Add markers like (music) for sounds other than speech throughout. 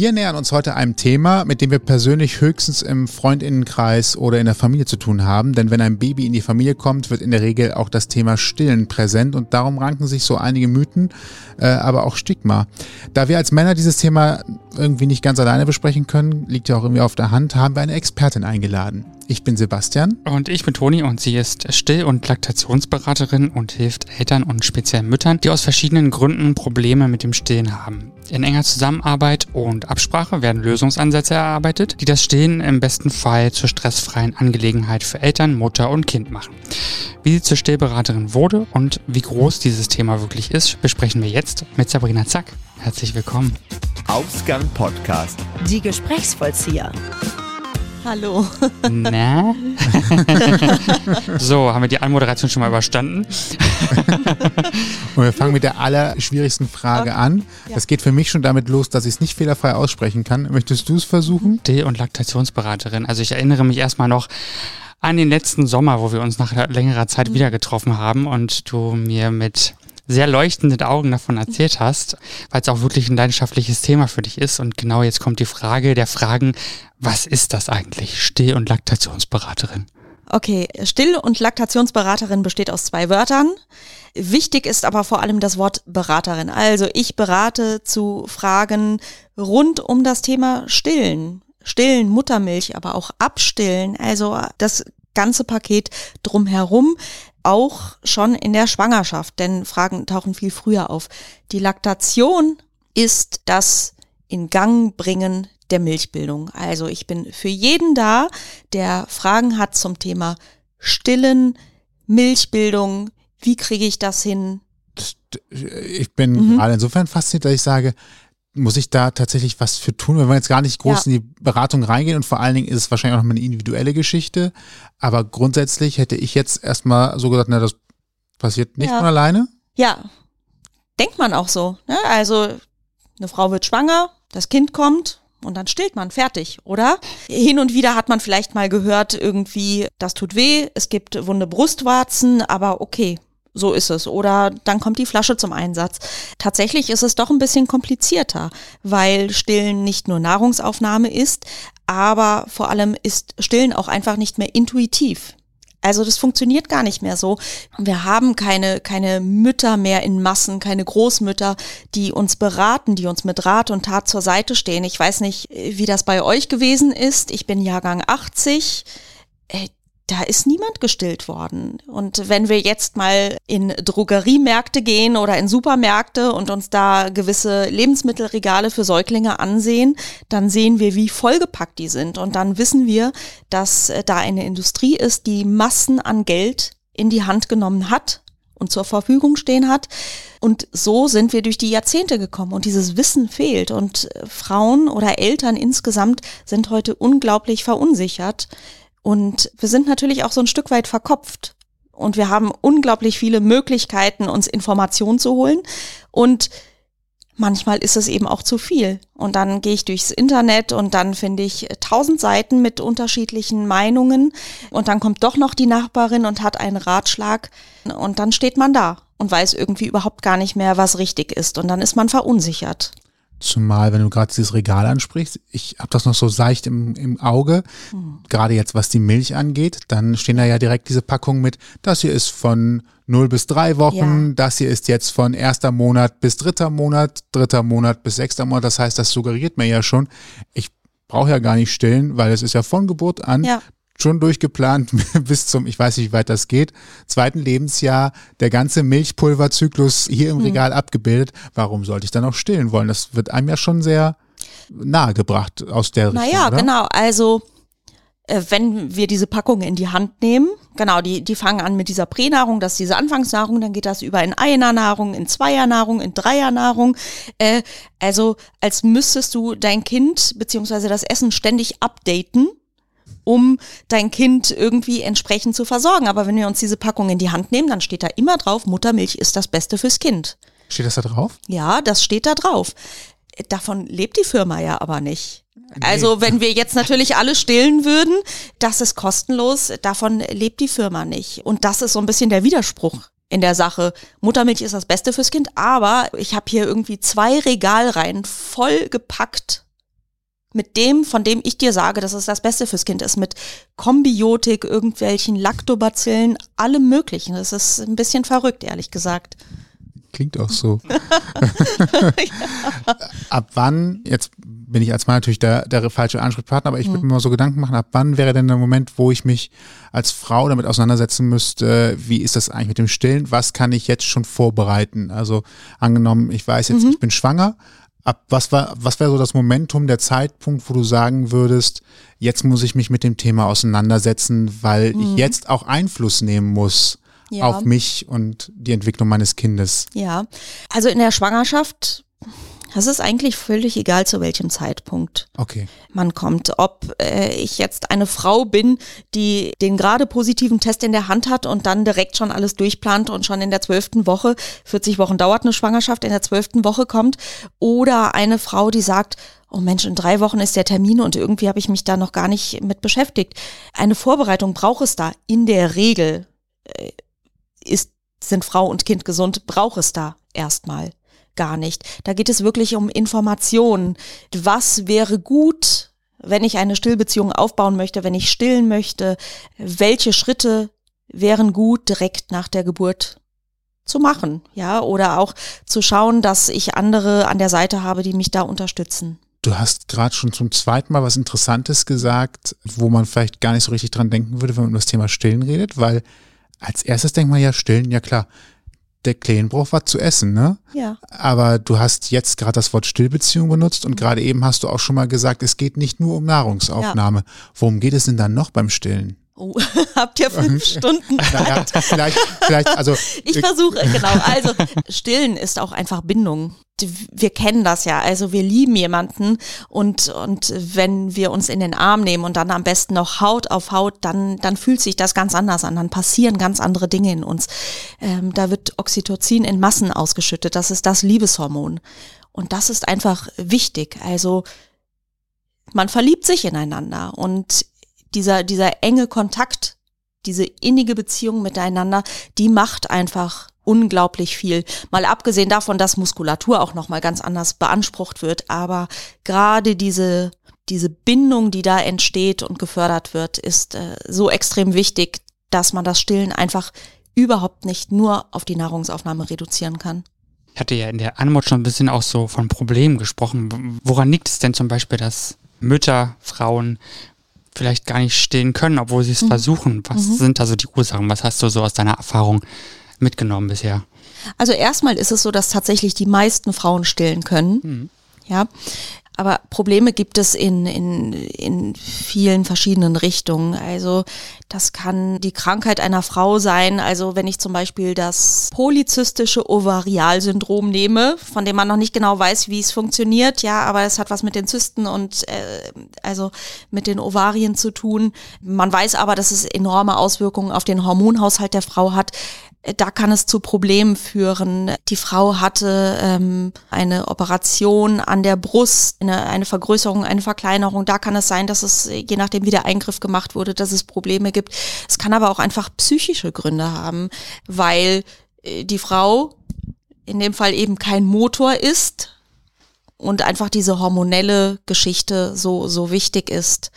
Wir nähern uns heute einem Thema, mit dem wir persönlich höchstens im Freundinnenkreis oder in der Familie zu tun haben. Denn wenn ein Baby in die Familie kommt, wird in der Regel auch das Thema Stillen präsent und darum ranken sich so einige Mythen, äh, aber auch Stigma. Da wir als Männer dieses Thema irgendwie nicht ganz alleine besprechen können, liegt ja auch irgendwie auf der Hand, haben wir eine Expertin eingeladen. Ich bin Sebastian. Und ich bin Toni und sie ist Still- und Laktationsberaterin und hilft Eltern und speziell Müttern, die aus verschiedenen Gründen Probleme mit dem Stillen haben. In enger Zusammenarbeit und Absprache werden Lösungsansätze erarbeitet, die das Stillen im besten Fall zur stressfreien Angelegenheit für Eltern, Mutter und Kind machen. Wie sie zur Stillberaterin wurde und wie groß dieses Thema wirklich ist, besprechen wir jetzt mit Sabrina Zack. Herzlich willkommen. Ausgang Podcast. Die Gesprächsvollzieher. Hallo. (laughs) Na? (laughs) so, haben wir die Anmoderation schon mal überstanden? (laughs) Und wir fangen mit der allerschwierigsten Frage Okay. an. Ja. Das geht für mich schon damit los, dass ich es nicht fehlerfrei aussprechen kann. Möchtest du es versuchen? Still- und Laktationsberaterin. Also ich erinnere mich erstmal noch an den letzten Sommer, wo wir uns nach längerer Zeit wieder getroffen haben und du mir mit sehr leuchtenden Augen davon erzählt hast, weil es auch wirklich ein leidenschaftliches Thema für dich ist. Und genau jetzt kommt die Frage der Fragen, was ist das eigentlich? Still- und Laktationsberaterin. Okay, Still- und Laktationsberaterin besteht aus zwei Wörtern. Wichtig ist aber vor allem das Wort Beraterin. Also ich berate zu Fragen rund um das Thema Stillen. Stillen, Muttermilch, aber auch Abstillen. Also das ganze Paket drumherum. Auch schon in der Schwangerschaft, denn Fragen tauchen viel früher auf. Die Laktation ist das in Gang bringen der Milchbildung. Also ich bin für jeden da, der Fragen hat zum Thema Stillen, Milchbildung, wie kriege ich das hin? Ich bin Mhm. gerade insofern fasziniert, dass ich sage, muss ich da tatsächlich was für tun? Wir wollen jetzt gar nicht groß Ja. in die Beratung reingehen und vor allen Dingen ist es wahrscheinlich auch noch eine individuelle Geschichte. Aber grundsätzlich hätte ich jetzt erstmal so gesagt, na, das passiert nicht Ja. von alleine. Ja, denkt man auch so. Ne? Also eine Frau wird schwanger, das Kind kommt und dann stillt man, fertig, oder? Hin und wieder hat man vielleicht mal gehört, irgendwie, das tut weh, es gibt wunde Brustwarzen, aber okay. So ist es. Oder dann kommt die Flasche zum Einsatz. Tatsächlich ist es doch ein bisschen komplizierter, weil Stillen nicht nur Nahrungsaufnahme ist, aber vor allem ist Stillen auch einfach nicht mehr intuitiv. Also das funktioniert gar nicht mehr so. Wir haben keine, keine Mütter mehr in Massen, keine Großmütter, die uns beraten, die uns mit Rat und Tat zur Seite stehen. Ich weiß nicht, wie das bei euch gewesen ist. Ich bin Jahrgang 80. Da ist niemand gestillt worden. Und wenn wir jetzt mal in Drogeriemärkte gehen oder in Supermärkte und uns da gewisse Lebensmittelregale für Säuglinge ansehen, dann sehen wir, wie vollgepackt die sind. Und dann wissen wir, dass äh, da eine Industrie ist, die Massen an Geld in die Hand genommen hat und zur Verfügung stehen hat. Und so sind wir durch die Jahrzehnte gekommen und dieses Wissen fehlt. Und äh, Frauen oder Eltern insgesamt sind heute unglaublich verunsichert. Und wir sind natürlich auch so ein Stück weit verkopft. Und wir haben unglaublich viele Möglichkeiten, uns Informationen zu holen. Und manchmal ist es eben auch zu viel. Und dann gehe ich durchs Internet und dann finde ich tausend Seiten mit unterschiedlichen Meinungen. Und dann kommt doch noch die Nachbarin und hat einen Ratschlag. Und dann steht man da und weiß irgendwie überhaupt gar nicht mehr, was richtig ist. Und dann ist man verunsichert. Zumal, wenn du gerade dieses Regal ansprichst, ich habe das noch so seicht im, im Auge, gerade jetzt was die Milch angeht, dann stehen da ja direkt diese Packungen mit, das hier ist von 0 bis 3 Wochen, Ja. das hier ist jetzt von erster Monat bis dritter Monat, dritter Monat bis sechster Monat. Das heißt, das suggeriert mir ja schon, ich brauche ja gar nicht stillen, weil es ist ja von Geburt an Ja. Schon durchgeplant (laughs) bis zum, ich weiß nicht, wie weit das geht, zweiten Lebensjahr, der ganze Milchpulverzyklus hier im Hm. Regal abgebildet. Warum sollte ich dann auch stillen wollen? Das wird einem ja schon sehr nahe gebracht aus der Richtung. Naja, genau. Also äh, wenn wir diese Packungen in die Hand nehmen, genau, die, die fangen an mit dieser Pränahrung, das ist diese Anfangsnahrung, dann geht das über in Einernahrung, in Zweiерnahrung, in Dreiernahrung. Äh, also als müsstest du dein Kind beziehungsweise das Essen ständig updaten um dein Kind irgendwie entsprechend zu versorgen. Aber wenn wir uns diese Packung in die Hand nehmen, dann steht da immer drauf, Muttermilch ist das Beste fürs Kind. Steht das da drauf? Ja, das steht da drauf. Davon lebt die Firma ja aber nicht. Also wenn wir jetzt natürlich alle stillen würden, das ist kostenlos, davon lebt die Firma nicht. Und das ist so ein bisschen der Widerspruch in der Sache. Muttermilch ist das Beste fürs Kind, aber ich habe hier irgendwie zwei Regalreihen voll gepackt mit dem, von dem ich dir sage, dass es das Beste fürs Kind ist, mit Kombiotik, irgendwelchen Lactobacillen, allem möglichen. Das ist ein bisschen verrückt, ehrlich gesagt. Klingt auch so. (laughs) Ab wann, jetzt bin ich als Mann natürlich der, der falsche Ansprechpartner, aber ich würde mir mal so Gedanken machen, ab wann wäre denn der Moment, wo ich mich als Frau damit auseinandersetzen müsste, wie ist das eigentlich mit dem Stillen, was kann ich jetzt schon vorbereiten? Also angenommen, ich weiß jetzt, ich bin schwanger, ab was war, was wäre so das Momentum, der Zeitpunkt, wo du sagen würdest, jetzt muss ich mich mit dem Thema auseinandersetzen, weil ich jetzt auch Einfluss nehmen muss Ja. auf mich und die Entwicklung meines Kindes. Ja, also in der Schwangerschaft, das ist eigentlich völlig egal zu welchem Zeitpunkt Okay. man kommt. Ob äh, ich jetzt eine Frau bin, die den gerade positiven Test in der Hand hat und dann direkt schon alles durchplant und schon in der zwölften Woche, 40 Wochen dauert eine Schwangerschaft, in der zwölften Woche kommt, oder eine Frau, die sagt, oh Mensch, in drei Wochen ist der Termin und irgendwie habe ich mich da noch gar nicht mit beschäftigt. Eine Vorbereitung braucht es da in der Regel. Äh, ist, sind Frau und Kind gesund, braucht es da erstmal gar nicht. Da geht es wirklich um Informationen. Was wäre gut, wenn ich eine Stillbeziehung aufbauen möchte, wenn ich stillen möchte? Welche Schritte wären gut direkt nach der Geburt zu machen? Ja, oder auch zu schauen, dass ich andere an der Seite habe, die mich da unterstützen. Du hast gerade schon zum zweiten Mal was Interessantes gesagt, wo man vielleicht gar nicht so richtig dran denken würde, wenn man über das Thema Stillen redet, weil als erstes denkt man ja, Stillen, ja klar, der Kleinen braucht was zu essen, ne? Ja. Aber du hast jetzt gerade das Wort Stillbeziehung benutzt und gerade eben hast du auch schon mal gesagt, es geht nicht nur um Nahrungsaufnahme. Worum geht es denn dann noch beim Stillen? Oh, (laughs) habt ihr fünf (laughs) Stunden Naja, vielleicht, vielleicht, also (laughs) Ich versuche, genau. Also stillen ist auch einfach Bindung. Wir kennen das ja. Also wir lieben jemanden und, und wenn wir uns in den Arm nehmen und dann am besten noch Haut auf Haut, dann, dann fühlt sich das ganz anders an. Dann passieren ganz andere Dinge in uns. Ähm, da wird Oxytocin in Massen ausgeschüttet. Das ist das Liebeshormon. Und das ist einfach wichtig. Also man verliebt sich ineinander und dieser, dieser enge Kontakt, diese innige Beziehung miteinander, die macht einfach unglaublich viel. Mal abgesehen davon, dass Muskulatur auch nochmal ganz anders beansprucht wird, aber gerade diese, diese Bindung, die da entsteht und gefördert wird, ist äh, so extrem wichtig, dass man das Stillen einfach überhaupt nicht nur auf die Nahrungsaufnahme reduzieren kann. Ich hatte ja in der Anmut schon ein bisschen auch so von Problemen gesprochen. Woran liegt es denn zum Beispiel, dass Mütter, Frauen vielleicht gar nicht stillen können, obwohl sie es versuchen? Was sind da so die Ursachen? Was hast du so aus deiner Erfahrung mitgenommen bisher? Also erstmal ist es so, dass tatsächlich die meisten Frauen stillen können. Ja. Aber Probleme gibt es in, in, in vielen verschiedenen Richtungen. Also das kann die Krankheit einer Frau sein. Also wenn ich zum Beispiel das polyzystische Ovarialsyndrom nehme, von dem man noch nicht genau weiß, wie es funktioniert, ja, aber es hat was mit den Zysten und äh, also mit den Ovarien zu tun. Man weiß aber, dass es enorme Auswirkungen auf den Hormonhaushalt der Frau hat da kann es zu Problemen führen. Die Frau hatte ähm, eine Operation an der Brust, eine, eine Vergrößerung, eine Verkleinerung. Da kann es sein, dass es, je nachdem wie der Eingriff gemacht wurde, dass es Probleme gibt. Es kann aber auch einfach psychische Gründe haben, weil äh, die Frau in dem Fall eben kein Motor ist und einfach diese hormonelle Geschichte so, so wichtig ist.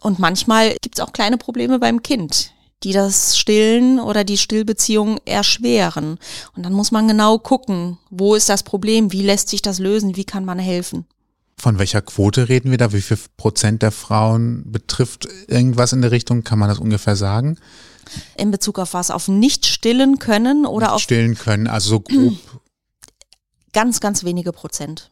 Und manchmal gibt es auch kleine Probleme beim Kind die das Stillen oder die Stillbeziehung erschweren. Und dann muss man genau gucken, wo ist das Problem, wie lässt sich das lösen, wie kann man helfen. Von welcher Quote reden wir da? Wie viel Prozent der Frauen betrifft irgendwas in der Richtung? Kann man das ungefähr sagen? In Bezug auf was? Auf nicht stillen können oder Nicht auf stillen können, also so grob. (clears throat) ganz, ganz wenige Prozent.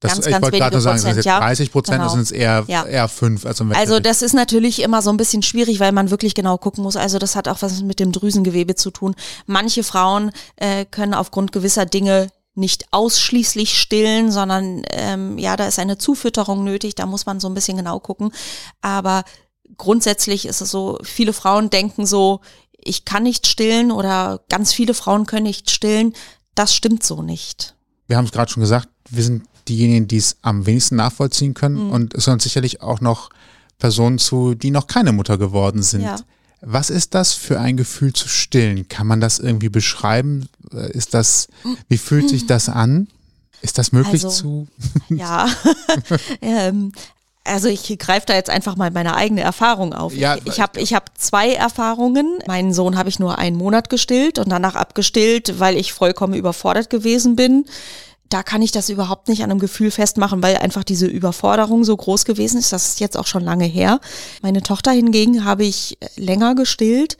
Das, Ganz, ich ganz wollte gerade sagen, sind jetzt Prozent, ja. 30 Prozent, Genau. das sind es eher, Ja. eher fünf. Also, Also das ist natürlich immer so ein bisschen schwierig, weil man wirklich genau gucken muss. Also das hat auch was mit dem Drüsengewebe zu tun. Manche Frauen äh, können aufgrund gewisser Dinge nicht ausschließlich stillen, sondern ähm, ja, da ist eine Zufütterung nötig, da muss man so ein bisschen genau gucken. Aber grundsätzlich ist es so, viele Frauen denken so, ich kann nicht stillen oder ganz viele Frauen können nicht stillen. Das stimmt so nicht. wir haben es gerade schon gesagt, wir sind diejenigen, die es am wenigsten nachvollziehen können. Mhm. Und es hören sicherlich auch noch Personen zu, die noch keine Mutter geworden sind. Ja. Was ist das für ein Gefühl zu stillen? Kann man das irgendwie beschreiben? Äh, Ist das, wie fühlt sich das an? Ist das möglich Also- zu? (laughs) Ja, (laughs) ähm, Also ich greife da jetzt einfach mal meine eigene Erfahrung auf. Ja, ich ich habe ich hab zwei Erfahrungen. Meinen Sohn habe ich nur einen Monat gestillt und danach abgestillt, weil ich vollkommen überfordert gewesen bin. Da kann ich das überhaupt nicht an einem Gefühl festmachen, weil einfach diese Überforderung so groß gewesen ist. Das ist jetzt auch schon lange her. Meine Tochter hingegen habe ich länger gestillt.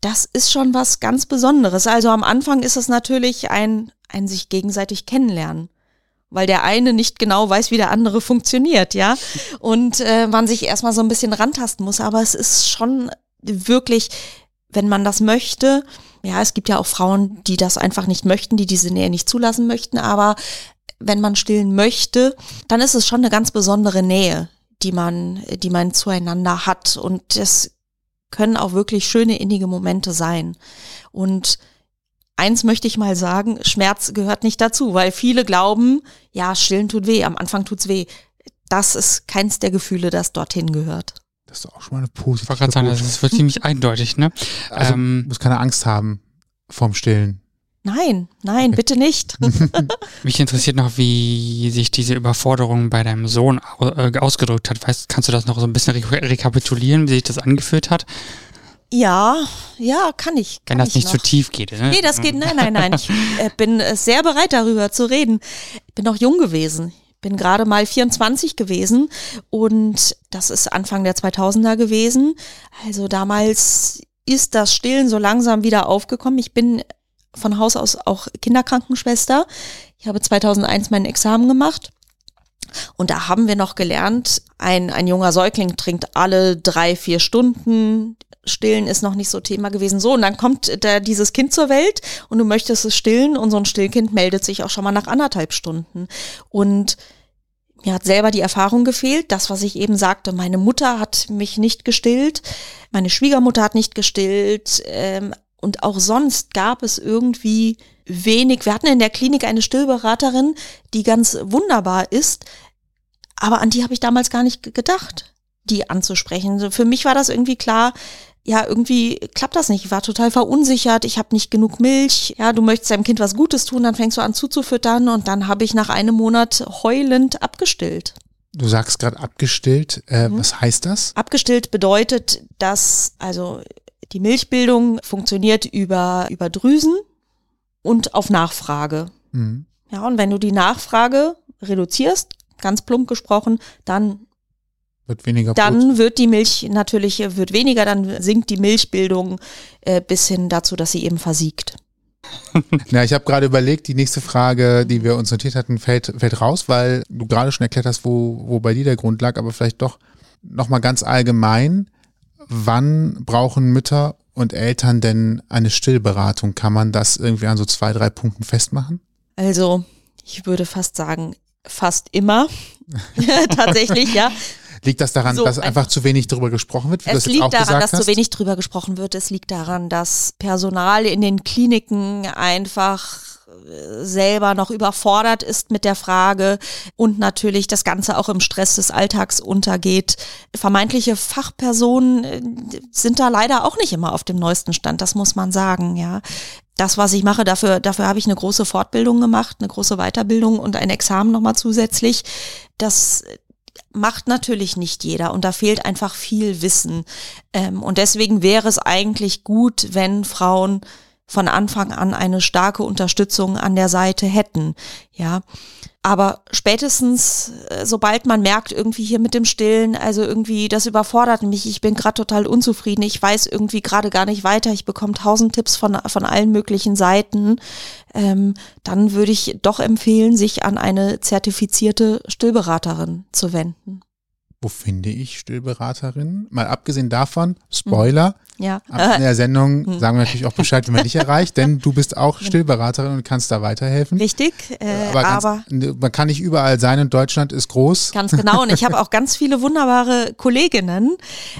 Das ist schon was ganz Besonderes. Also am Anfang ist es natürlich ein, ein sich gegenseitig kennenlernen weil der eine nicht genau weiß, wie der andere funktioniert, ja. Und äh, man sich erstmal so ein bisschen rantasten muss. Aber es ist schon wirklich, wenn man das möchte, ja, es gibt ja auch Frauen, die das einfach nicht möchten, die diese Nähe nicht zulassen möchten, aber wenn man stillen möchte, dann ist es schon eine ganz besondere Nähe, die man, die man zueinander hat. Und das können auch wirklich schöne innige Momente sein. Und eins möchte ich mal sagen, Schmerz gehört nicht dazu, weil viele glauben, ja, stillen tut weh, am Anfang tut's weh. Das ist keins der Gefühle, das dorthin gehört. Das ist doch auch schon mal eine positive Ich wollte gerade sagen, das wird ziemlich eindeutig, ne? Also, ähm, du musst keine Angst haben vorm Stillen. Nein, nein, bitte nicht. (laughs) Mich interessiert noch, wie sich diese Überforderung bei deinem Sohn äh, ausgedrückt hat. Weißt, kannst du das noch so ein bisschen re rekapitulieren, wie sich das angefühlt hat? ja, ja, kann ich. Kann Wenn das ich nicht noch. zu tief geht. Ne? Nee, das geht, nein, nein, nein. Ich äh, bin äh, sehr bereit darüber zu reden. Ich bin noch jung gewesen. Ich bin gerade mal 24 gewesen und das ist Anfang der 2000er gewesen. Also damals ist das Stillen so langsam wieder aufgekommen. Ich bin von Haus aus auch Kinderkrankenschwester. Ich habe 2001 mein Examen gemacht. Und da haben wir noch gelernt, ein, ein junger Säugling trinkt alle drei, vier Stunden. Stillen ist noch nicht so Thema gewesen. So, und dann kommt da dieses Kind zur Welt und du möchtest es stillen und so ein Stillkind meldet sich auch schon mal nach anderthalb Stunden. Und mir hat selber die Erfahrung gefehlt, das, was ich eben sagte, meine Mutter hat mich nicht gestillt, meine Schwiegermutter hat nicht gestillt ähm, und auch sonst gab es irgendwie wenig. Wir hatten in der Klinik eine Stillberaterin, die ganz wunderbar ist, aber an die habe ich damals gar nicht ge- gedacht, die anzusprechen. Für mich war das irgendwie klar, ja, irgendwie klappt das nicht. Ich war total verunsichert, ich habe nicht genug Milch. Ja, du möchtest deinem Kind was Gutes tun, dann fängst du an zuzufüttern und dann habe ich nach einem Monat heulend abgestillt. Du sagst gerade abgestillt. Äh, Mhm. Was heißt das? Abgestillt bedeutet, dass also die Milchbildung funktioniert über, über Drüsen und auf Nachfrage. Mhm. Ja, und wenn du die Nachfrage reduzierst, ganz plump gesprochen, dann Wird weniger Blut. dann wird die Milch natürlich äh, wird weniger, dann sinkt die Milchbildung äh, bis hin dazu, dass sie eben versiegt. (laughs) Ja, ich habe gerade überlegt, die nächste Frage, die wir uns notiert hatten, fällt, fällt raus, weil du gerade schon erklärt hast, wo, wo bei dir der Grund lag, aber vielleicht doch nochmal ganz allgemein. Wann brauchen Mütter und Eltern denn eine Stillberatung? Kann man das irgendwie an so zwei, drei Punkten festmachen? Also ich würde fast sagen, fast immer. (laughs) (laughs) Tatsächlich, ja. Liegt das daran, So, dass ein- einfach zu wenig darüber gesprochen wird? Es liegt daran, dass hast? zu wenig drüber gesprochen wird. Es liegt daran, dass Personal in den Kliniken einfach äh, selber noch überfordert ist mit der Frage und natürlich das Ganze auch im Stress des Alltags untergeht. Vermeintliche Fachpersonen äh, sind da leider auch nicht immer auf dem neuesten Stand, das muss man sagen, ja. Das, was ich mache, dafür, dafür habe ich eine große Fortbildung gemacht, eine große Weiterbildung und ein Examen nochmal zusätzlich. Das macht natürlich nicht jeder und da fehlt einfach viel Wissen. Ähm, und deswegen wäre es eigentlich gut, wenn Frauen von Anfang an eine starke Unterstützung an der Seite hätten. Ja. Aber spätestens, äh, sobald man merkt, irgendwie hier mit dem Stillen, also irgendwie, das überfordert mich, ich bin gerade total unzufrieden, ich weiß irgendwie gerade gar nicht weiter, ich bekomme tausend Tipps von, von allen möglichen Seiten, ähm, dann würde ich doch empfehlen, sich an eine zertifizierte Stillberaterin zu wenden. Wo finde ich Stillberaterinnen? Mal abgesehen davon, Spoiler, Ja. am der Sendung Hm. sagen wir natürlich auch Bescheid, wenn man dich (laughs) erreicht, denn du bist auch Stillberaterin und kannst da weiterhelfen. Richtig, äh, aber, aber, ganz, man kann nicht überall sein und Deutschland ist groß. Ganz genau. Und ich habe auch ganz viele wunderbare Kolleginnen.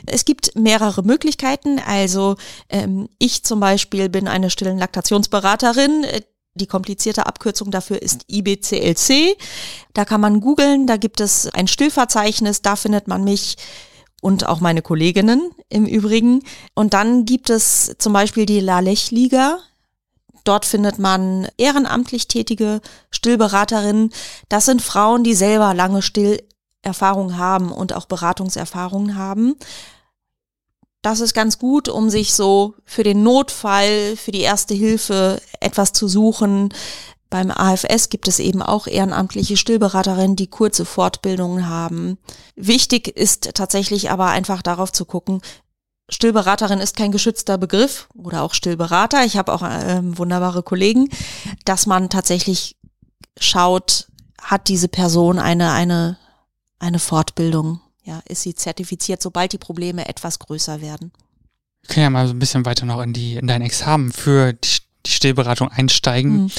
Es gibt mehrere Möglichkeiten. Also ähm, ich zum Beispiel bin eine stillen Laktationsberaterin. Äh, Die komplizierte Abkürzung dafür ist IBCLC. Da kann man googeln, da gibt es ein Stillverzeichnis, da findet man mich und auch meine Kolleginnen im Übrigen. Und dann gibt es zum Beispiel die Lalech-Liga. Dort findet man ehrenamtlich tätige Stillberaterinnen. Das sind Frauen, die selber lange still Erfahrung haben und auch Beratungserfahrungen haben. Das ist ganz gut, um sich so für den Notfall, für die erste Hilfe etwas zu suchen. Beim AFS gibt es eben auch ehrenamtliche Stillberaterinnen, die kurze Fortbildungen haben. Wichtig ist tatsächlich aber einfach darauf zu gucken, Stillberaterin ist kein geschützter Begriff oder auch Stillberater. Ich habe auch äh, wunderbare Kollegen, dass man tatsächlich schaut, hat diese Person eine, eine, eine Fortbildung? Ja, ist sie zertifiziert, sobald die Probleme etwas größer werden? Wir können ja mal so ein bisschen weiter noch in die, in dein Examen für die die Stillberatung einsteigen. Mhm.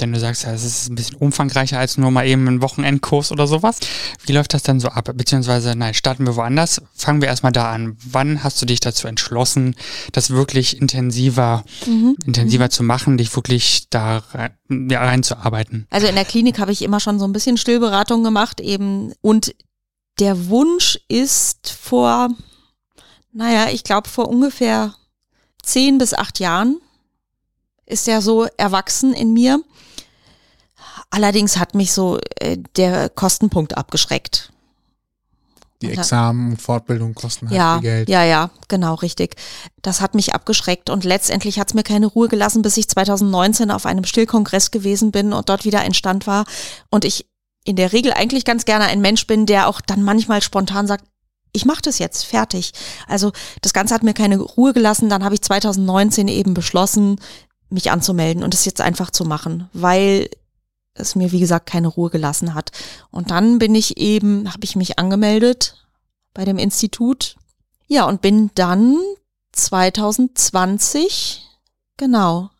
Denn du sagst ja, es ist ein bisschen umfangreicher als nur mal eben ein Wochenendkurs oder sowas. Wie läuft das dann so ab? Beziehungsweise, nein, starten wir woanders. Fangen wir erstmal da an. Wann hast du dich dazu entschlossen, das wirklich intensiver, mhm. intensiver mhm. zu machen, dich wirklich da rein, ja, reinzuarbeiten? Also in der Klinik habe ich immer schon so ein bisschen Stillberatung gemacht eben. Und der Wunsch ist vor, naja, ich glaube vor ungefähr zehn bis acht Jahren ist ja so erwachsen in mir. Allerdings hat mich so äh, der Kostenpunkt abgeschreckt. Die Examen, Fortbildung kosten halt ja, viel Geld. Ja, ja, genau, richtig. Das hat mich abgeschreckt und letztendlich hat es mir keine Ruhe gelassen, bis ich 2019 auf einem Stillkongress gewesen bin und dort wieder ein Stand war und ich in der Regel eigentlich ganz gerne ein Mensch bin, der auch dann manchmal spontan sagt, ich mache das jetzt, fertig. Also das Ganze hat mir keine Ruhe gelassen. Dann habe ich 2019 eben beschlossen, mich anzumelden und es jetzt einfach zu machen, weil es mir, wie gesagt, keine Ruhe gelassen hat. Und dann bin ich eben, habe ich mich angemeldet bei dem Institut. Ja, und bin dann 2020, genau,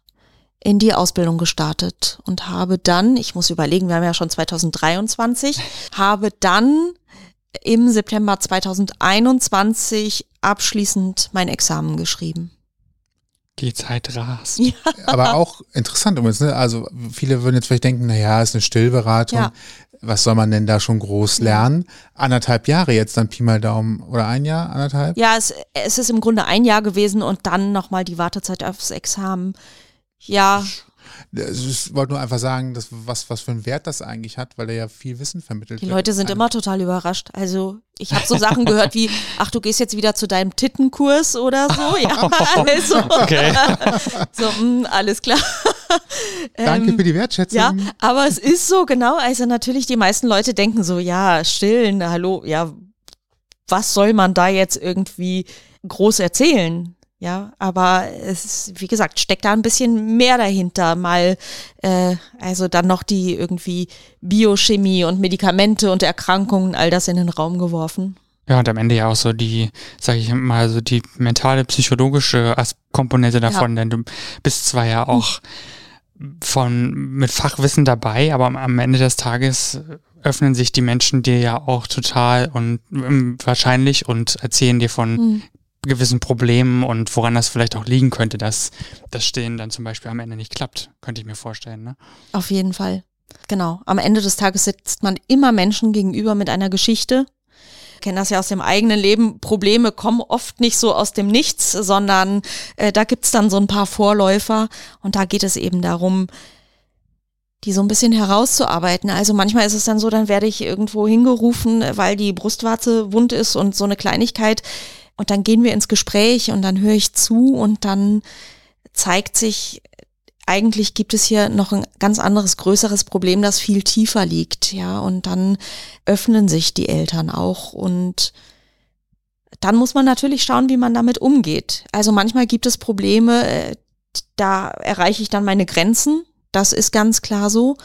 in die Ausbildung gestartet und habe dann, ich muss überlegen, wir haben ja schon 2023, (laughs) habe dann im September 2021 abschließend mein Examen geschrieben. Die Zeit rast. Ja. Aber auch interessant übrigens, ne? Also viele würden jetzt vielleicht denken, naja, ist eine Stillberatung. Ja. Was soll man denn da schon groß lernen? Anderthalb Jahre jetzt dann Pi mal Daumen oder ein Jahr, anderthalb? Ja, es, es ist im Grunde ein Jahr gewesen und dann nochmal die Wartezeit aufs Examen. Ja. Ich wollte nur einfach sagen, dass, was, was für einen Wert das eigentlich hat, weil er ja viel Wissen vermittelt. Die Leute sind immer total überrascht. Also ich habe so Sachen gehört wie, (laughs) ach, du gehst jetzt wieder zu deinem Tittenkurs oder so. (laughs) Ja, also. Okay. (laughs) So, mh, hm, alles klar. Danke ähm, für die Wertschätzung. Ja, aber es ist so, genau. Also natürlich, die meisten Leute denken so, ja, stillen, hallo, ja, was soll man da jetzt irgendwie groß erzählen? Ja, aber es ist, wie gesagt, steckt da ein bisschen mehr dahinter. Mal, äh, also dann noch die irgendwie Biochemie und Medikamente und Erkrankungen, all das in den Raum geworfen. Ja, und am Ende ja auch so die, sag ich mal, so die mentale, psychologische Komponente davon, ja. denn du bist zwar ja auch von, mit Fachwissen dabei, aber am Ende des Tages öffnen sich die Menschen dir ja auch total und ähm, wahrscheinlich und erzählen dir von mhm gewissen Problemen und woran das vielleicht auch liegen könnte, dass das Stehen dann zum Beispiel am Ende nicht klappt, könnte ich mir vorstellen. Ne? Auf jeden Fall. Genau. Am Ende des Tages sitzt man immer Menschen gegenüber mit einer Geschichte. Ich kenne das ja aus dem eigenen Leben. Probleme kommen oft nicht so aus dem Nichts, sondern äh, da gibt's dann so ein paar Vorläufer und da geht es eben darum, die so ein bisschen herauszuarbeiten. Also manchmal ist es dann so, dann werde ich irgendwo hingerufen, weil die Brustwarze wund ist und so eine Kleinigkeit und dann gehen wir ins Gespräch und dann höre ich zu und dann zeigt sich, eigentlich gibt es hier noch ein ganz anderes, größeres Problem, das viel tiefer liegt, ja. Und dann öffnen sich die Eltern auch und dann muss man natürlich schauen, wie man damit umgeht. Also manchmal gibt es Probleme, äh, da erreiche ich dann meine Grenzen. Das ist ganz klar so.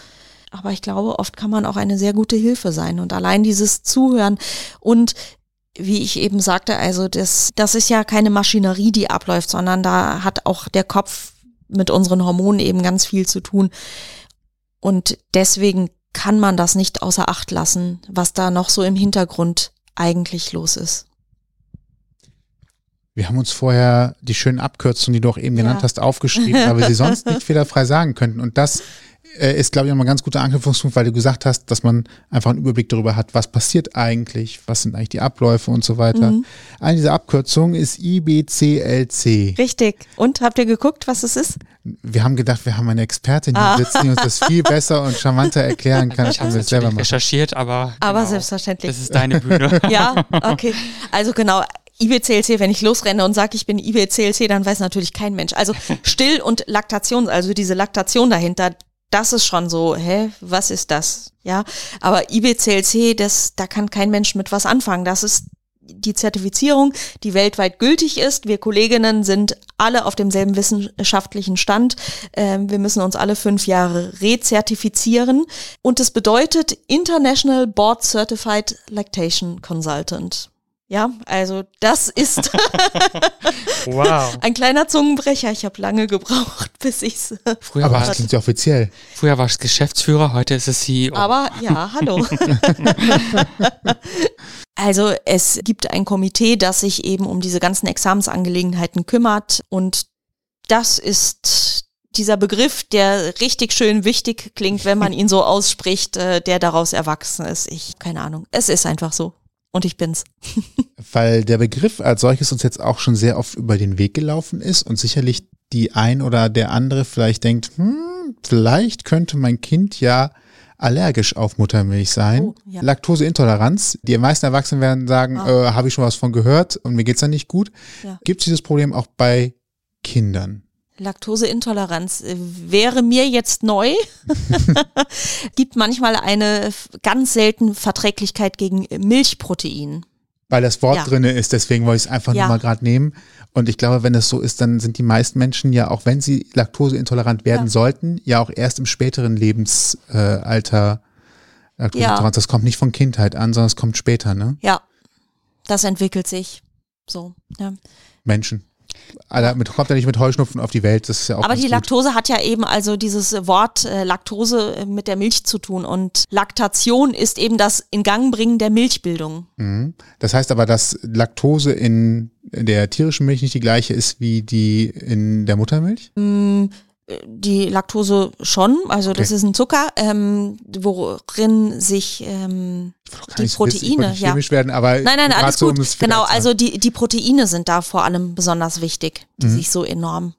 Aber ich glaube, oft kann man auch eine sehr gute Hilfe sein. Und allein dieses Zuhören und wie ich eben sagte, also das, das ist ja keine Maschinerie, die abläuft, sondern da hat auch der Kopf mit unseren Hormonen eben ganz viel zu tun. Und deswegen kann man das nicht außer Acht lassen, was da noch so im Hintergrund eigentlich los ist. Wir haben uns vorher die schönen Abkürzungen, die du auch eben genannt ja. hast, aufgeschrieben, weil wir sie sonst (laughs) nicht fehlerfrei sagen könnten. Und das ist, glaube ich, nochmal ein ganz guter Anknüpfungspunkt, weil du gesagt hast, dass man einfach einen Überblick darüber hat, was passiert eigentlich, was sind eigentlich die Abläufe und so weiter. Mhm. Eine dieser Abkürzungen ist IBCLC. Richtig. Und habt ihr geguckt, was es ist? Wir haben gedacht, wir haben eine Expertin hier Ah. sitzen, die uns das viel besser und charmanter erklären (laughs) kann, als Ich habe es selber machen. recherchiert, aber. Aber genau, selbstverständlich. Das ist deine Bühne. (laughs) Ja, okay. (laughs) Also genau. IBCLC, wenn ich losrenne und sage, ich bin IBCLC, dann weiß natürlich kein Mensch. Also Still- und Laktation, also diese Laktation dahinter, das ist schon so, hä, was ist das? Ja, aber IBCLC, das, da kann kein Mensch mit was anfangen. Das ist die Zertifizierung, die weltweit gültig ist. Wir Kolleginnen sind alle auf demselben wissenschaftlichen Stand. Ähm, wir müssen uns alle fünf Jahre rezertifizieren. Und es bedeutet International Board Certified Lactation Consultant. Ja, also das ist (laughs) Wow. ein kleiner Zungenbrecher. Ich habe lange gebraucht, bis ich's. Früher Aber es klingt ja offiziell. früher war es Geschäftsführer, heute ist es CEO. Aber ja, (laughs) hallo. (laughs) also es gibt ein Komitee, das sich eben um diese ganzen Examensangelegenheiten kümmert und das ist dieser Begriff, der richtig schön wichtig klingt, wenn man ihn so ausspricht, äh, der daraus erwachsen ist. Ich, keine Ahnung. Es ist einfach so. Und ich bin's. (laughs) Weil der Begriff als solches uns jetzt auch schon sehr oft über den Weg gelaufen ist und sicherlich die ein oder der andere vielleicht denkt, hm, vielleicht könnte mein Kind ja allergisch auf Muttermilch sein. Oh, ja. Laktoseintoleranz. Die meisten Erwachsenen werden sagen, Ah. äh, habe ich schon was von gehört und mir geht's da nicht gut. Ja. Gibt es dieses Problem auch bei Kindern? Laktoseintoleranz äh, wäre mir jetzt neu. (laughs) Gibt manchmal eine ganz selten Verträglichkeit gegen Milchprotein. Weil das Wort Ja. drinne ist, deswegen wollte ich es einfach Ja. nur mal gerade nehmen. Und ich glaube, wenn es so ist, dann sind die meisten Menschen ja, auch wenn sie laktoseintolerant werden Ja. sollten, ja auch erst im späteren Lebensalter äh, Alter Laktoseintoleranz. Das kommt nicht von Kindheit an, sondern es kommt später, ne? Ja, das entwickelt sich so. Ja. Menschen. Alter, mit, kommt ja nicht mit Heuschnupfen auf die Welt, das ist ja auch Aber die gut. Laktose hat ja eben also dieses Wort äh, Laktose äh, mit der Milch zu tun und Laktation ist eben das Ingangbringen der Milchbildung. Mhm. Das heißt aber, dass Laktose in der tierischen Milch nicht die gleiche ist wie die in der Muttermilch? Die Laktose schon, also das Okay. ist ein Zucker, ähm, worin sich ähm, die Proteine, nicht ja. werden, aber Nein, nein, alles so, um gut. es genau, also die, die Proteine sind da vor allem besonders wichtig, die Mhm. sich so enorm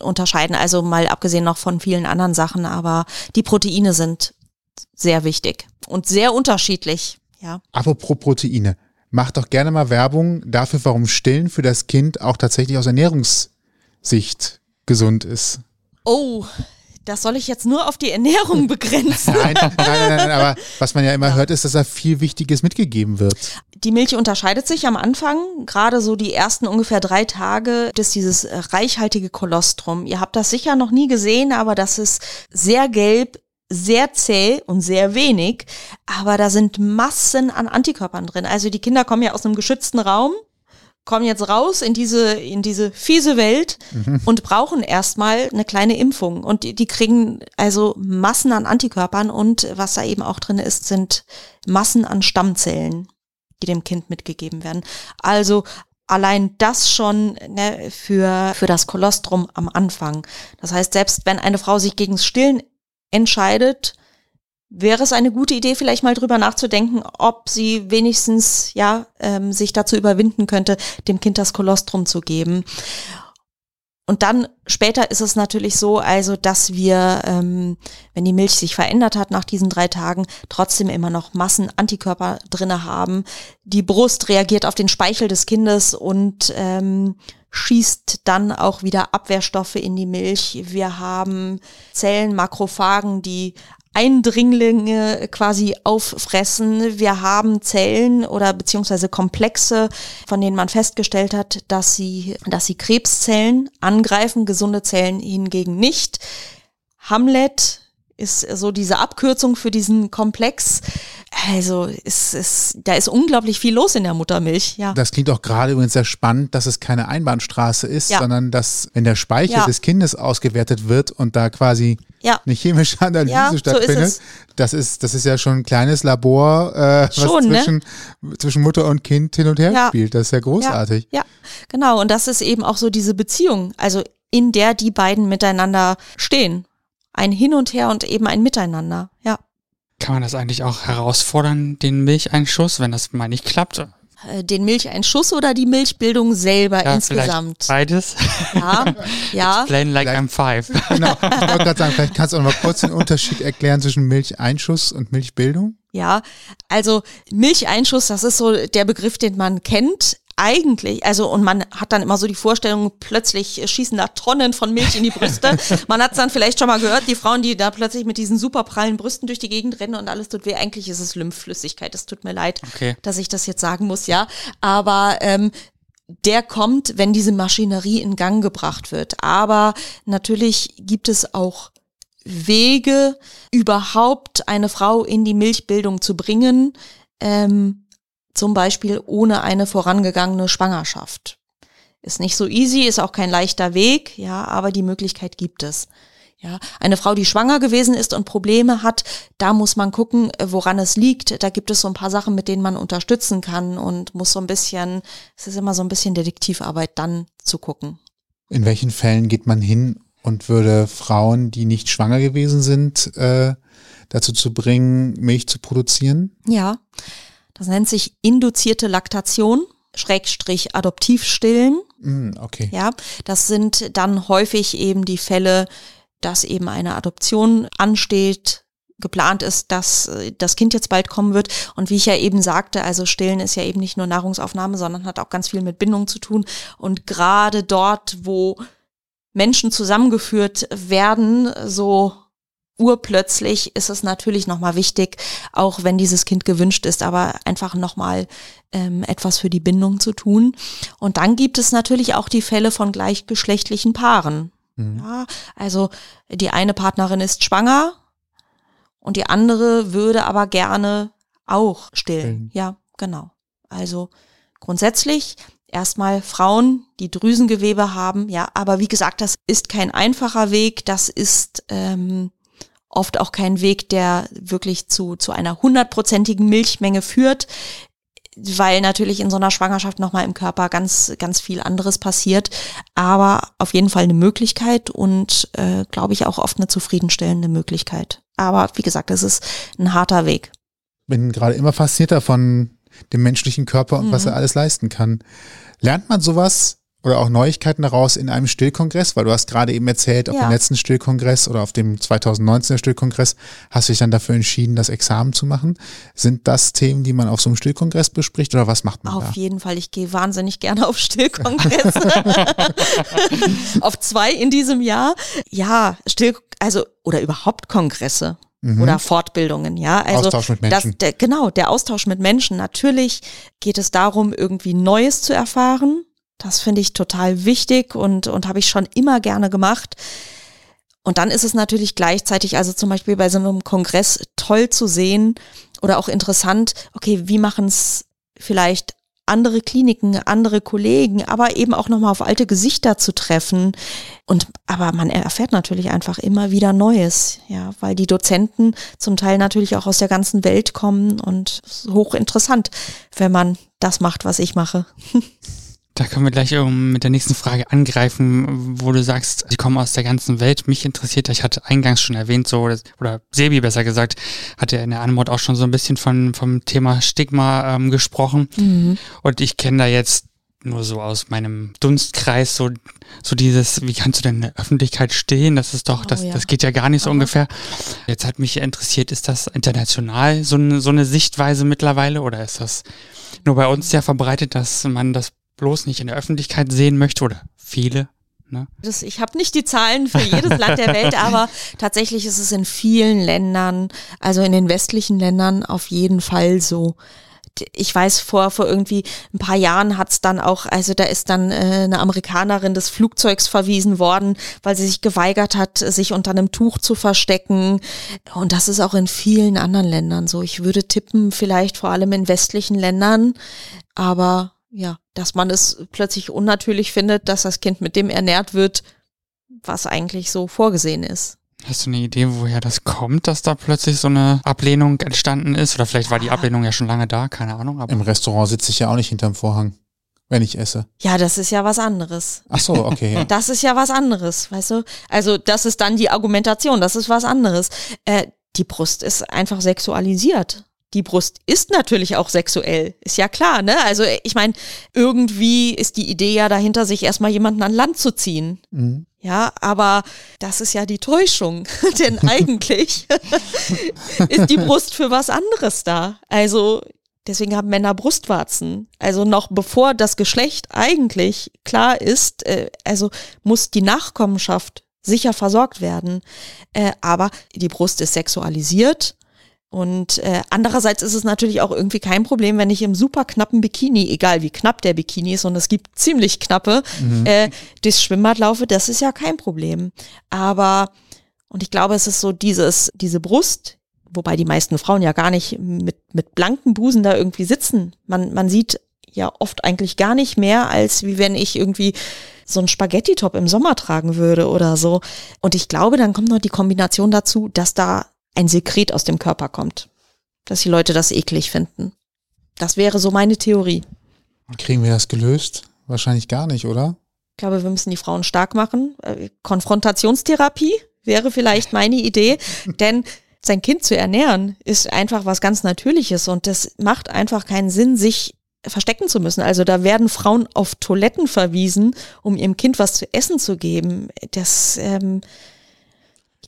unterscheiden. Also mal abgesehen noch von vielen anderen Sachen, aber die Proteine sind sehr wichtig und sehr unterschiedlich. Ja. Apropos Proteine. Mach doch gerne mal Werbung dafür, warum Stillen für das Kind auch tatsächlich aus Ernährungssicht gesund ist. Oh, das soll ich jetzt nur auf die Ernährung (laughs) begrenzen. Nein, nein, nein, nein, aber (laughs) was man ja immer hört, ist, dass da viel Wichtiges mitgegeben wird. Die Milch unterscheidet sich am Anfang, gerade so die ersten ungefähr drei Tage, gibt es dieses äh, reichhaltige Kolostrum. Ihr habt das sicher noch nie gesehen, aber das ist sehr gelb, sehr zäh und sehr wenig, aber da sind Massen an Antikörpern drin. Also die Kinder kommen ja aus einem geschützten Raum, kommen jetzt raus in diese, in diese fiese Welt und brauchen erstmal eine kleine Impfung. Und die, die kriegen also Massen an Antikörpern und was da eben auch drin ist, sind Massen an Stammzellen die dem Kind mitgegeben werden. Also allein das schon ne, für, für das Kolostrum am Anfang. Das heißt, selbst wenn eine Frau sich gegens Stillen entscheidet, wäre es eine gute Idee, vielleicht mal drüber nachzudenken, ob sie wenigstens ja ähm, sich dazu überwinden könnte, dem Kind das Kolostrum zu geben. Und dann später ist es natürlich so, also dass wir, ähm, wenn die Milch sich verändert hat nach diesen drei Tagen, trotzdem immer noch Massen Antikörper drinne haben. Die Brust reagiert auf den Speichel des Kindes und ähm, schießt dann auch wieder Abwehrstoffe in die Milch. Wir haben Zellen, Makrophagen, die Eindringlinge quasi auffressen. Wir haben Zellen oder beziehungsweise Komplexe, von denen man festgestellt hat, dass sie, dass sie Krebszellen angreifen, gesunde Zellen hingegen nicht. Hamlet ist so diese Abkürzung für diesen Komplex. Also es ist, da ist unglaublich viel los in der Muttermilch, ja. Das klingt auch gerade übrigens sehr spannend, dass es keine Einbahnstraße ist, Ja. sondern dass, wenn der Speichel Ja. des Kindes ausgewertet wird und da quasi Ja. eine chemische (laughs) Analyse Ja, so ist stattfindet, das ist, das ist ja schon ein kleines Labor, äh, was Schon, ne? zwischen, zwischen Mutter und Kind hin und her Ja. spielt. Das ist ja großartig. Ja, ja, genau. Und das ist eben auch so diese Beziehung, also in der die beiden miteinander stehen. ein Hin und Her und eben ein Miteinander, ja. Kann man das eigentlich auch herausfordern, den Milcheinschuss, wenn das mal nicht klappt? Äh, den Milcheinschuss oder die Milchbildung selber Ja, insgesamt? Beides. Ja, (laughs) ja. Plain like Vielleicht- I'm five. Genau, ich wollte gerade sagen, vielleicht kannst du auch noch mal kurz den Unterschied erklären zwischen Milcheinschuss und Milchbildung. Ja, also Milcheinschuss, das ist so der Begriff, den man kennt. Eigentlich, also und man hat dann immer so die Vorstellung, plötzlich schießen da Tonnen von Milch in die Brüste. (laughs) Man hat es dann vielleicht schon mal gehört, die Frauen, die da plötzlich mit diesen super prallen Brüsten durch die Gegend rennen und alles tut weh. Eigentlich ist es Lymphflüssigkeit, es tut mir leid, Okay. dass ich das jetzt sagen muss, ja. Aber ähm, der kommt, wenn diese Maschinerie in Gang gebracht wird. Aber natürlich gibt es auch Wege, überhaupt eine Frau in die Milchbildung zu bringen, ähm, zum Beispiel ohne eine vorangegangene Schwangerschaft. Ist nicht so easy, ist auch kein leichter Weg, ja, aber die Möglichkeit gibt es. Ja, eine Frau, die schwanger gewesen ist und Probleme hat, da muss man gucken, woran es liegt. Da gibt es so ein paar Sachen, mit denen man unterstützen kann und muss so ein bisschen, es ist immer so ein bisschen Detektivarbeit, dann zu gucken. In welchen Fällen geht man hin und würde Frauen, die nicht schwanger gewesen sind, äh, dazu zu bringen, Milch zu produzieren? Ja, das nennt sich induzierte Laktation, Schrägstrich Adoptivstillen. Mm, okay. Ja, das sind dann häufig eben die Fälle, dass eben eine Adoption ansteht, geplant ist, dass äh, das Kind jetzt bald kommen wird. Und wie ich ja eben sagte, also Stillen ist ja eben nicht nur Nahrungsaufnahme, sondern hat auch ganz viel mit Bindung zu tun. Und gerade dort, wo Menschen zusammengeführt werden, so urplötzlich ist es natürlich nochmal wichtig, auch wenn dieses Kind gewünscht ist, aber einfach nochmal ähm, etwas für die Bindung zu tun. Und dann gibt es natürlich auch die Fälle von gleichgeschlechtlichen Paaren. Mhm. Ja, also die eine Partnerin ist schwanger und die andere würde aber gerne auch stillen. Stillen. Ja, genau. Also grundsätzlich erstmal Frauen, die Drüsengewebe haben, ja, aber wie gesagt, das ist kein einfacher Weg, das ist ähm, oft auch kein Weg, der wirklich zu, zu einer hundertprozentigen Milchmenge führt, weil natürlich in so einer Schwangerschaft nochmal im Körper ganz, ganz viel anderes passiert, aber auf jeden Fall eine Möglichkeit und äh, glaube ich auch oft eine zufriedenstellende Möglichkeit. Aber wie gesagt, es ist ein harter Weg. Bin gerade immer fasziniert davon, dem menschlichen Körper und was Mhm. er alles leisten kann. Lernt man sowas oder auch Neuigkeiten daraus in einem Stillkongress? Weil du hast gerade eben erzählt, auf Ja. dem letzten Stillkongress oder auf dem 2019er Stillkongress hast du dich dann dafür entschieden, das Examen zu machen. Sind das Themen, die man auf so einem Stillkongress bespricht oder was macht man Auf da? jeden Fall, ich gehe wahnsinnig gerne auf Stillkongresse. (laughs) auf zwei in diesem Jahr. Ja, Still, also, oder überhaupt Kongresse. Mhm. Oder Fortbildungen, ja. Also Austausch mit Menschen. Das, der, genau, der Austausch mit Menschen. Natürlich geht es darum, irgendwie Neues zu erfahren. Das finde ich total wichtig und, und habe ich schon immer gerne gemacht. Und dann ist es natürlich gleichzeitig, also zum Beispiel bei so einem Kongress toll zu sehen oder auch interessant, okay, wie machen es vielleicht andere Kliniken, andere Kollegen, aber eben auch nochmal auf alte Gesichter zu treffen. Und, aber man erfährt natürlich einfach immer wieder Neues, ja, weil die Dozenten zum Teil natürlich auch aus der ganzen Welt kommen und hochinteressant, wenn man das macht, was ich mache. (laughs) Da können wir gleich ähm, mit der nächsten Frage angreifen, wo du sagst, sie kommen aus der ganzen Welt. Mich interessiert, ich hatte eingangs schon erwähnt, so, oder- Sebi besser gesagt, hat ja in der Antwort auch schon so ein bisschen von, vom Thema Stigma ähm, gesprochen. Und ich kenne da jetzt nur so aus meinem Dunstkreis so, so dieses, wie kannst du denn in der Öffentlichkeit stehen? Das ist doch, Oh das, ja. das geht ja gar nicht so Aha. ungefähr. Jetzt hat mich interessiert, ist das international so, eine- so eine Sichtweise mittlerweile oder ist das nur bei uns sehr verbreitet, dass man das bloß nicht in der Öffentlichkeit sehen möchte oder viele? Ne? Das, ich habe nicht die Zahlen für jedes Land der Welt, (laughs) aber tatsächlich ist es in vielen Ländern, also in den westlichen Ländern auf jeden Fall so. Ich weiß, vor, vor irgendwie ein paar Jahren hat's dann auch, also da ist dann äh, eine Amerikanerin des Flugzeugs verwiesen worden, weil sie sich geweigert hat, sich unter einem Tuch zu verstecken. Und das ist auch in vielen anderen Ländern so. Ich würde tippen, vielleicht vor allem in westlichen Ländern, aber ja, dass man es plötzlich unnatürlich findet, dass das Kind mit dem ernährt wird, was eigentlich so vorgesehen ist. Hast du eine Idee, woher das kommt, dass da plötzlich so eine Ablehnung entstanden ist? Oder vielleicht war die Ah. Ablehnung ja schon lange da, keine Ahnung. Aber Im Restaurant sitze ich ja auch nicht hinterm Vorhang. wenn ich esse. Ja, das ist ja was anderes. Ach so, okay. Ja. (laughs) Das ist ja was anderes, weißt du? Also das ist dann die Argumentation, das ist was anderes. Äh, die Brust ist einfach sexualisiert. Die Brust ist natürlich auch sexuell, ist ja klar, ne? Also ich meine, irgendwie ist die Idee ja dahinter, sich erstmal jemanden an Land zu ziehen. Mhm. Ja, aber das ist ja die Täuschung, (laughs) denn (laughs) eigentlich (laughs) ist die Brust für was anderes da. Also deswegen haben Männer Brustwarzen. Also noch bevor das Geschlecht eigentlich klar ist, äh, also muss die Nachkommenschaft sicher versorgt werden. Äh, aber die Brust ist sexualisiert. Und äh, andererseits ist es natürlich auch irgendwie kein Problem, wenn ich im super knappen Bikini, egal wie knapp der Bikini ist, und es gibt ziemlich knappe, Mhm. äh, durchs Schwimmbad laufe, das ist ja kein Problem. Aber, und ich glaube, es ist so dieses, diese Brust, wobei die meisten Frauen ja gar nicht mit, mit blanken Busen da irgendwie sitzen. Man, man sieht ja oft eigentlich gar nicht mehr, als wie wenn ich irgendwie so einen Spaghetti-Top im Sommer tragen würde oder so. Und ich glaube, dann kommt noch die Kombination dazu, dass da ein Sekret aus dem Körper kommt. Dass die Leute das eklig finden. Das wäre so meine Theorie. Kriegen wir das gelöst? Wahrscheinlich gar nicht, oder? Ich glaube, wir müssen die Frauen stark machen. Äh, Konfrontationstherapie wäre vielleicht meine Idee, (laughs) denn sein Kind zu ernähren ist einfach was ganz Natürliches und das macht einfach keinen Sinn, sich verstecken zu müssen. Also da werden Frauen auf Toiletten verwiesen, um ihrem Kind was zu essen zu geben. Das, ähm,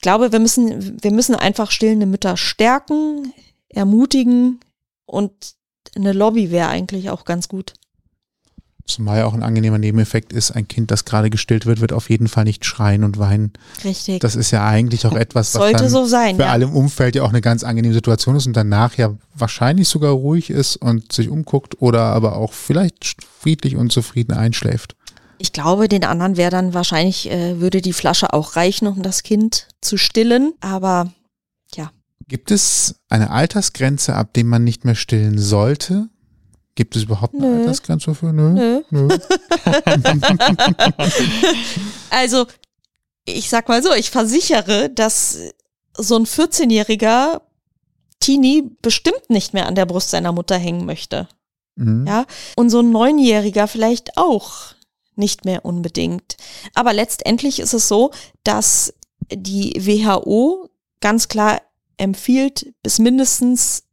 ich glaube, wir müssen, wir müssen einfach stillende Mütter stärken, ermutigen und eine Lobby wäre eigentlich auch ganz gut. Zumal ja auch ein angenehmer Nebeneffekt ist, ein Kind, das gerade gestillt wird, wird auf jeden Fall nicht schreien und weinen. Richtig. Das ist ja eigentlich auch (laughs) etwas, was Sollte dann so sein, für ja. alle im Umfeld ja auch eine ganz angenehme Situation ist und danach ja wahrscheinlich sogar ruhig ist und sich umguckt oder aber auch vielleicht friedlich und zufrieden einschläft. Ich glaube, den anderen wäre dann wahrscheinlich, äh, würde die Flasche auch reichen, um das Kind zu stillen. Aber ja, Gibt es eine Altersgrenze, ab dem man nicht mehr stillen sollte? Gibt es überhaupt eine Nö. Altersgrenze dafür? Nö. nö. Nö. (laughs) Also, ich sag mal so, ich versichere, dass so ein 14-jähriger Teenie bestimmt nicht mehr an der Brust seiner Mutter hängen möchte. Mhm. Ja, und so ein Neunjähriger vielleicht auch nicht mehr unbedingt. Aber letztendlich ist es so, dass die WHO ganz klar empfiehlt, bis mindestens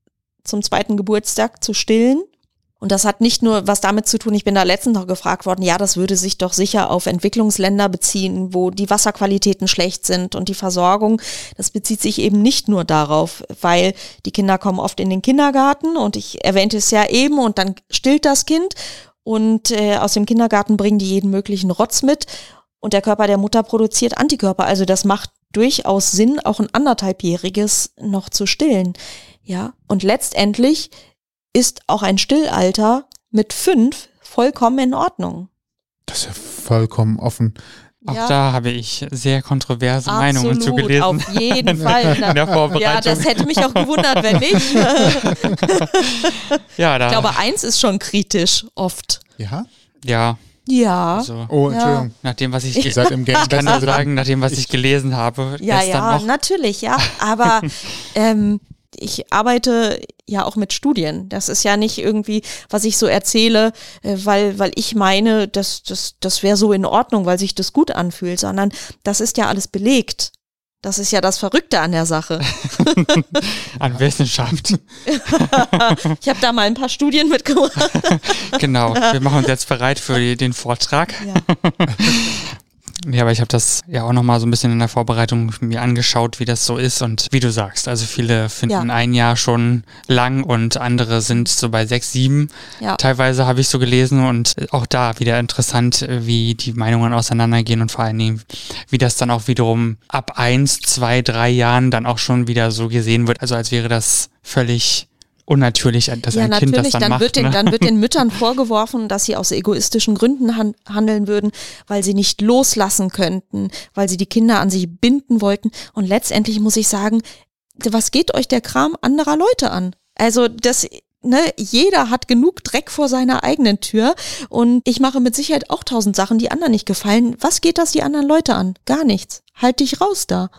zum zweiten Geburtstag zu stillen. Und das hat nicht nur was damit zu tun, ich bin da letztens noch gefragt worden, ja, das würde sich doch sicher auf Entwicklungsländer beziehen, wo die Wasserqualitäten schlecht sind und die Versorgung. Das bezieht sich eben nicht nur darauf, weil die Kinder kommen oft in den Kindergarten und ich erwähnte es ja eben und dann stillt das Kind und äh, aus dem Kindergarten bringen die jeden möglichen Rotz mit und der Körper der Mutter produziert Antikörper. Also das macht durchaus Sinn, auch ein anderthalbjähriges noch zu stillen. Ja, und letztendlich ist auch ein Stillalter mit fünf vollkommen in Ordnung. Das ist ja vollkommen offen. Auch ja, da habe ich sehr kontroverse Meinungen zu gelesen. auf jeden (laughs) Fall. In der Vorbereitung. Ja, das hätte mich auch gewundert, wenn nicht. Ich (laughs) ja, da, glaube, eins ist schon kritisch, oft. Ja? ja, Ja. also Oh, Ja. Entschuldigung. nach dem, was ich, seid im Game ich kann nur sagen, nach dem, was ich gelesen habe, Ja, ja, noch. natürlich, ja. Aber (laughs) ähm, ich arbeite ja auch mit Studien. Das ist ja nicht irgendwie, was ich so erzähle, äh, weil, weil ich meine, das, das, das wäre so in Ordnung, weil sich das gut anfühlt, sondern das ist ja alles belegt. Das ist ja das Verrückte an der Sache. (laughs) An Wissenschaft. (laughs) Ich habe da mal ein paar Studien mitgebracht. (laughs) genau. Wir machen uns jetzt bereit für den Vortrag. Ja. Ja, aber ich habe das ja auch nochmal so ein bisschen in der Vorbereitung mir angeschaut, wie das so ist und wie du sagst. Also viele finden Ja. ein Jahr schon lang und andere sind so bei sechs, sieben. Ja. Teilweise habe ich so gelesen und auch da wieder interessant, wie die Meinungen auseinandergehen und vor allen Dingen, wie das dann auch wiederum ab eins, zwei, drei Jahren dann auch schon wieder so gesehen wird. Also als wäre das völlig unnatürlich, dass ja, ein Kind das natürlich, dann, dann, macht. wird den, ne? dann wird den (laughs) Müttern vorgeworfen, dass sie aus egoistischen Gründen han handeln würden, weil sie nicht loslassen könnten, weil sie die Kinder an sich binden wollten. Und letztendlich muss ich sagen, was geht euch der Kram anderer Leute an? Also das, ne, jeder hat genug Dreck vor seiner eigenen Tür und ich mache mit Sicherheit auch tausend Sachen, die anderen nicht gefallen. Was geht das die anderen Leute an? Gar nichts. Halt dich raus da.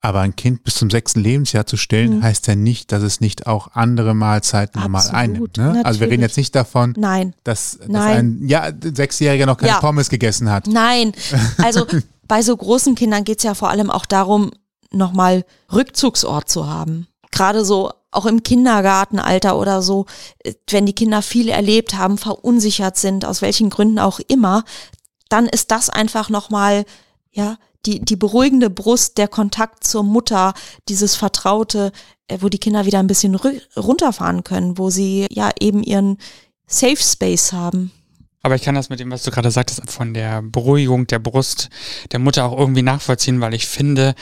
Aber ein Kind bis zum sechsten Lebensjahr zu stillen, Mhm. heißt ja nicht, dass es nicht auch andere Mahlzeiten normal Absolut, einnimmt. Ne? Also wir reden jetzt nicht davon, Nein, dass, dass Nein. ein ja, Sechsjähriger noch keine Ja. Pommes gegessen hat. nein. (laughs) Also bei so großen Kindern geht's ja vor allem auch darum, nochmal Rückzugsort zu haben. Gerade so auch im Kindergartenalter oder so, äh, wenn die Kinder viel erlebt haben, verunsichert sind, aus welchen Gründen auch immer, dann ist das einfach nochmal, ja, die, die beruhigende Brust, der Kontakt zur Mutter, dieses Vertraute, äh, wo die Kinder wieder ein bisschen runterfahren können, wo sie ja eben ihren Safe Space haben. Aber ich kann das mit dem, was du gerade sagtest, von der Beruhigung der Brust der Mutter auch irgendwie nachvollziehen, weil ich finde,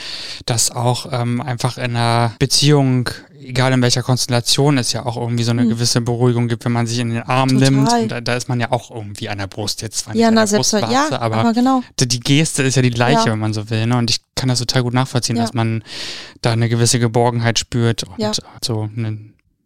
dass auch ähm, einfach in einer Beziehung, egal in welcher Konstellation, es ja auch irgendwie so eine Hm. gewisse Beruhigung gibt, wenn man sich in den Arm Total. nimmt. Und da, da ist man ja auch irgendwie an der Brust jetzt zwar nicht Ja, an na, der selbst, Brustwarze, ja, aber, aber genau. die- Geste ist ja die gleiche, Ja. wenn man so will. Ne? Und ich kann das total gut nachvollziehen, Ja. dass man da eine gewisse Geborgenheit spürt und so eine,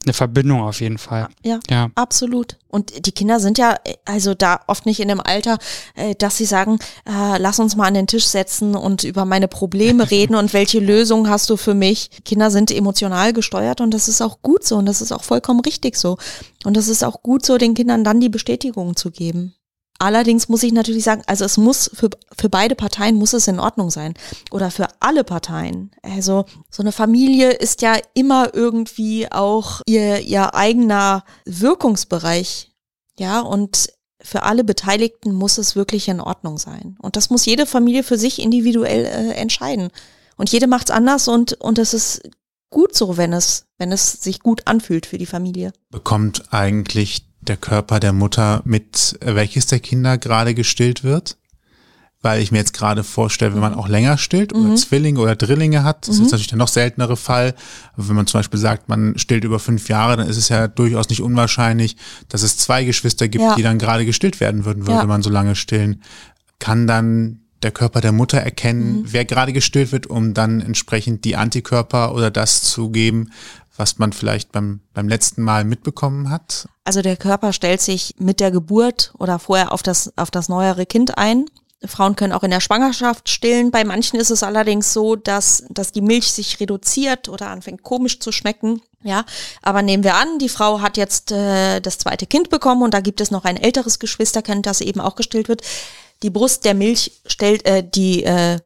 eine Verbindung auf jeden Fall. Ja. Ja. Absolut. Und die Kinder sind ja also da oft nicht in dem Alter, äh, dass sie sagen, äh, lass uns mal an den Tisch setzen und über meine Probleme (laughs) reden und welche Lösung hast du für mich. Kinder sind emotional gesteuert und das ist auch gut so und das ist auch vollkommen richtig so. Und es ist auch gut so, den Kindern dann die Bestätigung zu geben. Allerdings muss ich natürlich sagen, also es muss für, für beide Parteien muss es in Ordnung sein. Oder für alle Parteien. Also so eine Familie ist ja immer irgendwie auch ihr, ihr eigener Wirkungsbereich. Ja, und für alle Beteiligten muss es wirklich in Ordnung sein. Und das muss jede Familie für sich individuell äh, entscheiden. Und jede macht's anders und, und es ist gut so, wenn es, wenn es sich gut anfühlt für die Familie. Bekommt eigentlich der Körper der Mutter mit, welches der Kinder gerade gestillt wird? Weil ich mir jetzt gerade vorstelle, wenn man auch länger stillt oder Mhm. Zwillinge oder Drillinge hat, das ist natürlich der noch seltenere Fall. Aber wenn man zum Beispiel sagt, man stillt über fünf Jahre, dann ist es ja durchaus nicht unwahrscheinlich, dass es zwei Geschwister gibt, Ja. die dann gerade gestillt werden würden, würde Ja. man so lange stillen. Kann dann der Körper der Mutter erkennen, Mhm. wer gerade gestillt wird, um dann entsprechend die Antikörper oder das zu geben, was man vielleicht beim, beim letzten Mal mitbekommen hat? Also der Körper stellt sich mit der Geburt oder vorher auf das, auf das neuere Kind ein. Frauen können auch in der Schwangerschaft stillen. Bei manchen ist es allerdings so, dass, dass die Milch sich reduziert oder anfängt komisch zu schmecken. Ja, aber nehmen wir an, die Frau hat jetzt äh, das zweite Kind bekommen und da gibt es noch ein älteres Geschwisterkind, das eben auch gestillt wird. Die Brust der Milch stellt, äh, die, äh,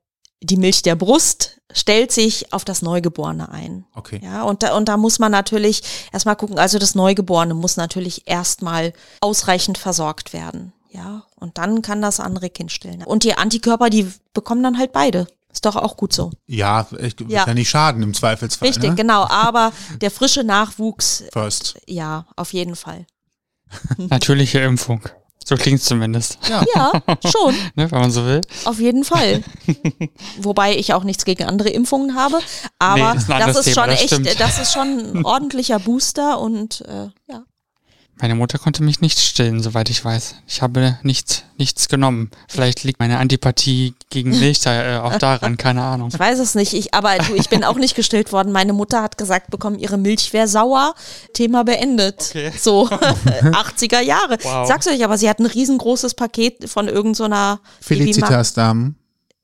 die Milch der Brust stellt sich auf das Neugeborene ein. Okay. Ja, und da, und da muss man natürlich erstmal gucken, also das Neugeborene muss natürlich erstmal ausreichend versorgt werden. Ja, und dann kann das andere Kind stillen. Und die Antikörper, die bekommen dann halt beide. Ist doch auch gut so. Ja, ich, wird Ja. ja nicht schaden im Zweifelsfall. Richtig, ne? genau. Aber der frische Nachwuchs, First. ja, auf jeden Fall. Natürliche Impfung. So klingt es zumindest, Ja. Ja, schon, (laughs) ne, wenn man so will. auf jeden Fall. (laughs) Wobei ich auch nichts gegen andere Impfungen habe. Aber Nee, ist ein das ist Thema, schon das echt, stimmt. das ist schon ein ordentlicher Booster und äh, ja. Meine Mutter konnte mich nicht stillen, soweit ich weiß. Ich habe nichts, nichts genommen. Vielleicht liegt meine Antipathie gegen (laughs) Milch da, äh, auch daran, keine Ahnung. Ich weiß es nicht, ich, aber du, ich bin auch nicht gestillt worden. Meine Mutter hat gesagt bekommen, ihre Milch wäre sauer. Thema beendet. Okay. So (laughs) 80er Jahre. Wow. Sag's euch, aber sie hat ein riesengroßes Paket von irgendeiner Felicitas-Damen.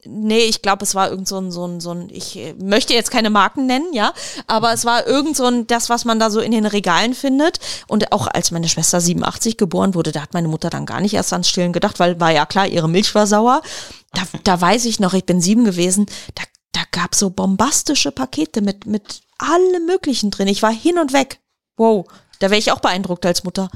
Nee, ich glaube, es war irgend so ein, so ein, so ein, ich äh, möchte jetzt keine Marken nennen, ja, aber es war irgend so ein, das, was man da so in den Regalen findet. Und auch als meine Schwester 87 geboren wurde, da hat meine Mutter dann gar nicht erst ans Stillen gedacht, weil war ja klar, ihre Milch war sauer. Da, da weiß ich noch, ich bin sieben gewesen, da, da gab so bombastische Pakete mit, mit allem Möglichen drin. Ich war hin und weg. Wow. Da wäre ich auch beeindruckt als Mutter.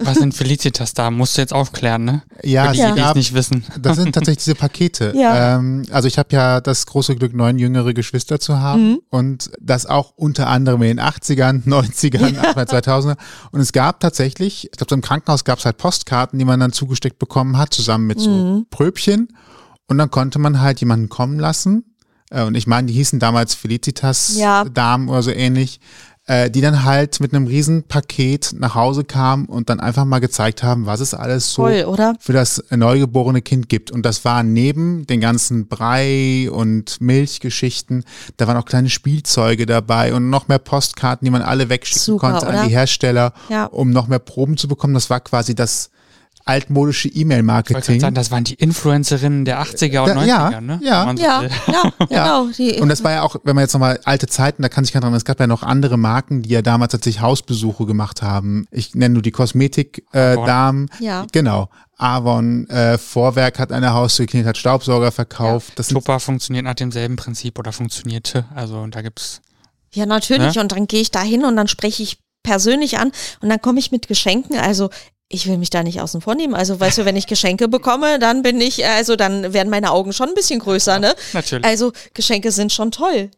Was sind Felicitas da? Musst du jetzt aufklären, ne? Ja, Für die, es die es gab, nicht wissen. das sind (laughs) tatsächlich diese Pakete. Ja. Ähm, also ich habe ja das große Glück, neun jüngere Geschwister zu haben Mhm. und das auch unter anderem in den 80ern, 90ern, Anfang 2000er. Und es gab tatsächlich, ich glaube, so im Krankenhaus gab es halt Postkarten, die man dann zugesteckt bekommen hat, zusammen mit so Mhm. Pröbchen. Und dann konnte man halt jemanden kommen lassen. Äh, Und ich meine, die hießen damals Felicitas Ja. Damen oder so ähnlich, äh, die dann halt mit einem riesen Paket nach Hause kamen und dann einfach mal gezeigt haben, was es alles so Toll, oder? für das neugeborene Kind gibt. Und das war neben den ganzen Brei und Milchgeschichten, da waren auch kleine Spielzeuge dabei und noch mehr Postkarten, die man alle wegschicken Super, konnte oder? an die Hersteller, Ja. um noch mehr Proben zu bekommen. Das war quasi das altmodische E-Mail-Marketing. sagen, das waren die Influencerinnen der 80er und Da- 90er, ja, ne? ja. So Ja, ja, (laughs) genau. Die, Und das war ja auch, wenn man jetzt nochmal alte Zeiten, da kann sich keiner dran, es gab ja noch andere Marken, die ja damals tatsächlich Hausbesuche gemacht haben. Ich nenne nur die Kosmetik-Damen. Äh. Ja. Genau. Avon, äh, Vorwerk hat eine Haustür geknallt, hat Staubsauger verkauft. Das sind, Tupa funktioniert nach demselben Prinzip oder funktionierte. Also da gibt's Ja, natürlich. Ne? Und dann gehe ich da hin und dann spreche ich persönlich an und dann komme ich mit Geschenken. Also ich will mich da nicht außen vor nehmen. Also weißt du, wenn ich Geschenke bekomme, dann bin ich, also dann werden meine Augen schon ein bisschen größer, ne? natürlich. Also Geschenke sind schon toll.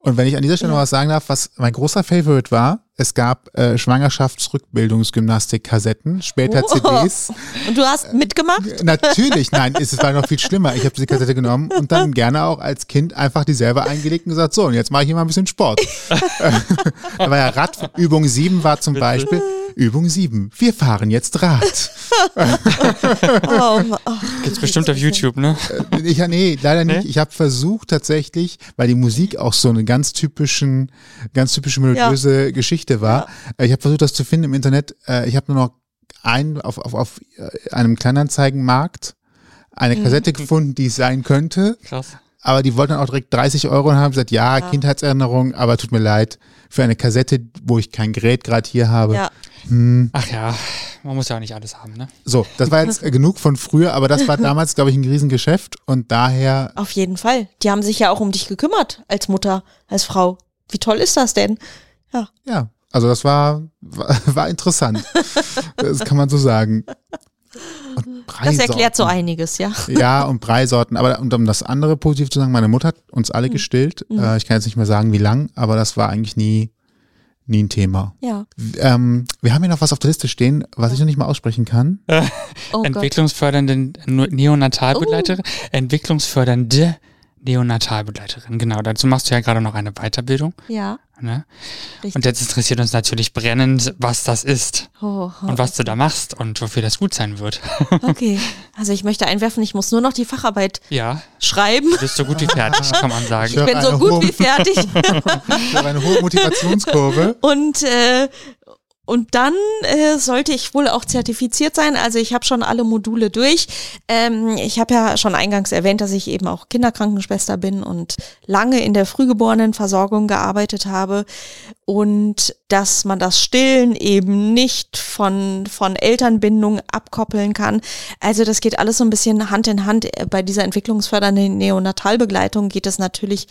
und wenn ich an dieser Stelle noch was sagen darf, was mein großer Favorite war, es gab äh, Schwangerschaftsrückbildungsgymnastik-Kassetten, später Oh. CDs. Und du hast mitgemacht? Natürlich, nein, es war noch viel schlimmer. Ich habe diese Kassette genommen und dann (laughs) gerne auch als Kind einfach die selber eingelegt und gesagt, so, und jetzt mache ich hier mal ein bisschen Sport. (laughs) da war ja Rad, Übung 7 war zum Beispiel, Übung 7, wir fahren jetzt Rad. (laughs) Oh, oh. Gibt's bestimmt auf YouTube, ne? Ich, nee, leider nicht. Nee? Ich habe versucht tatsächlich, weil die Musik auch so eine ganz typischen, ganz typische melodiöse Geschichte war. Äh, Ich habe versucht, das zu finden im Internet. Äh, Ich habe nur noch ein auf, auf, auf äh, einem Kleinanzeigenmarkt eine Mhm. Kassette gefunden, die es sein könnte. Krass. Aber die wollten dann auch direkt 30 Euro und haben gesagt, ja, Kindheitserinnerung, aber tut mir leid, für eine Kassette, wo ich kein Gerät gerade hier habe. Ja. Ach ja, man muss ja auch nicht alles haben, ne? So, das war jetzt (laughs) genug von früher, aber das war damals, glaube ich, ein Riesengeschäft und daher Auf jeden Fall. Die haben sich ja auch um dich gekümmert als Mutter, als Frau. Wie toll ist das denn? Ja. Ja, also das war, war, (laughs) war interessant. das kann man so sagen. Und Das erklärt so einiges, ja. Ja, und Breisorten. Aber und um das andere positiv zu sagen, meine Mutter hat uns alle gestillt. Äh, ich kann jetzt nicht mehr sagen, wie lang, aber das war eigentlich nie, nie ein Thema. Ja. Ähm, wir haben hier noch was auf der Liste stehen, was ich noch nicht mal aussprechen kann. Oh. Entwicklungsfördernde Neonatalbegleiterin, entwicklungsfördernde Neonatalbegleiterin. Genau, dazu machst du ja gerade noch eine Weiterbildung. Ja. Ne? Und jetzt interessiert uns natürlich brennend, was das ist Oh, oh. und was du da machst und wofür das gut sein wird. (laughs) Okay. Also ich möchte einwerfen, ich muss nur noch die Facharbeit ja, schreiben. du bist so gut wie fertig, (laughs) kann man sagen. Ich Ich bin so gut hohe- wie fertig. (laughs) ich höre eine hohe Motivationskurve. Und, äh, und dann äh, sollte ich wohl auch zertifiziert sein. Also ich habe schon alle Module durch. Ähm, ich habe ja schon eingangs erwähnt, dass ich eben auch Kinderkrankenschwester bin und lange in der Frühgeborenenversorgung gearbeitet habe. Und dass man das Stillen eben nicht von, von Elternbindung abkoppeln kann. Also das geht alles so ein bisschen Hand in Hand. Bei dieser entwicklungsfördernden Neonatalbegleitung geht es natürlich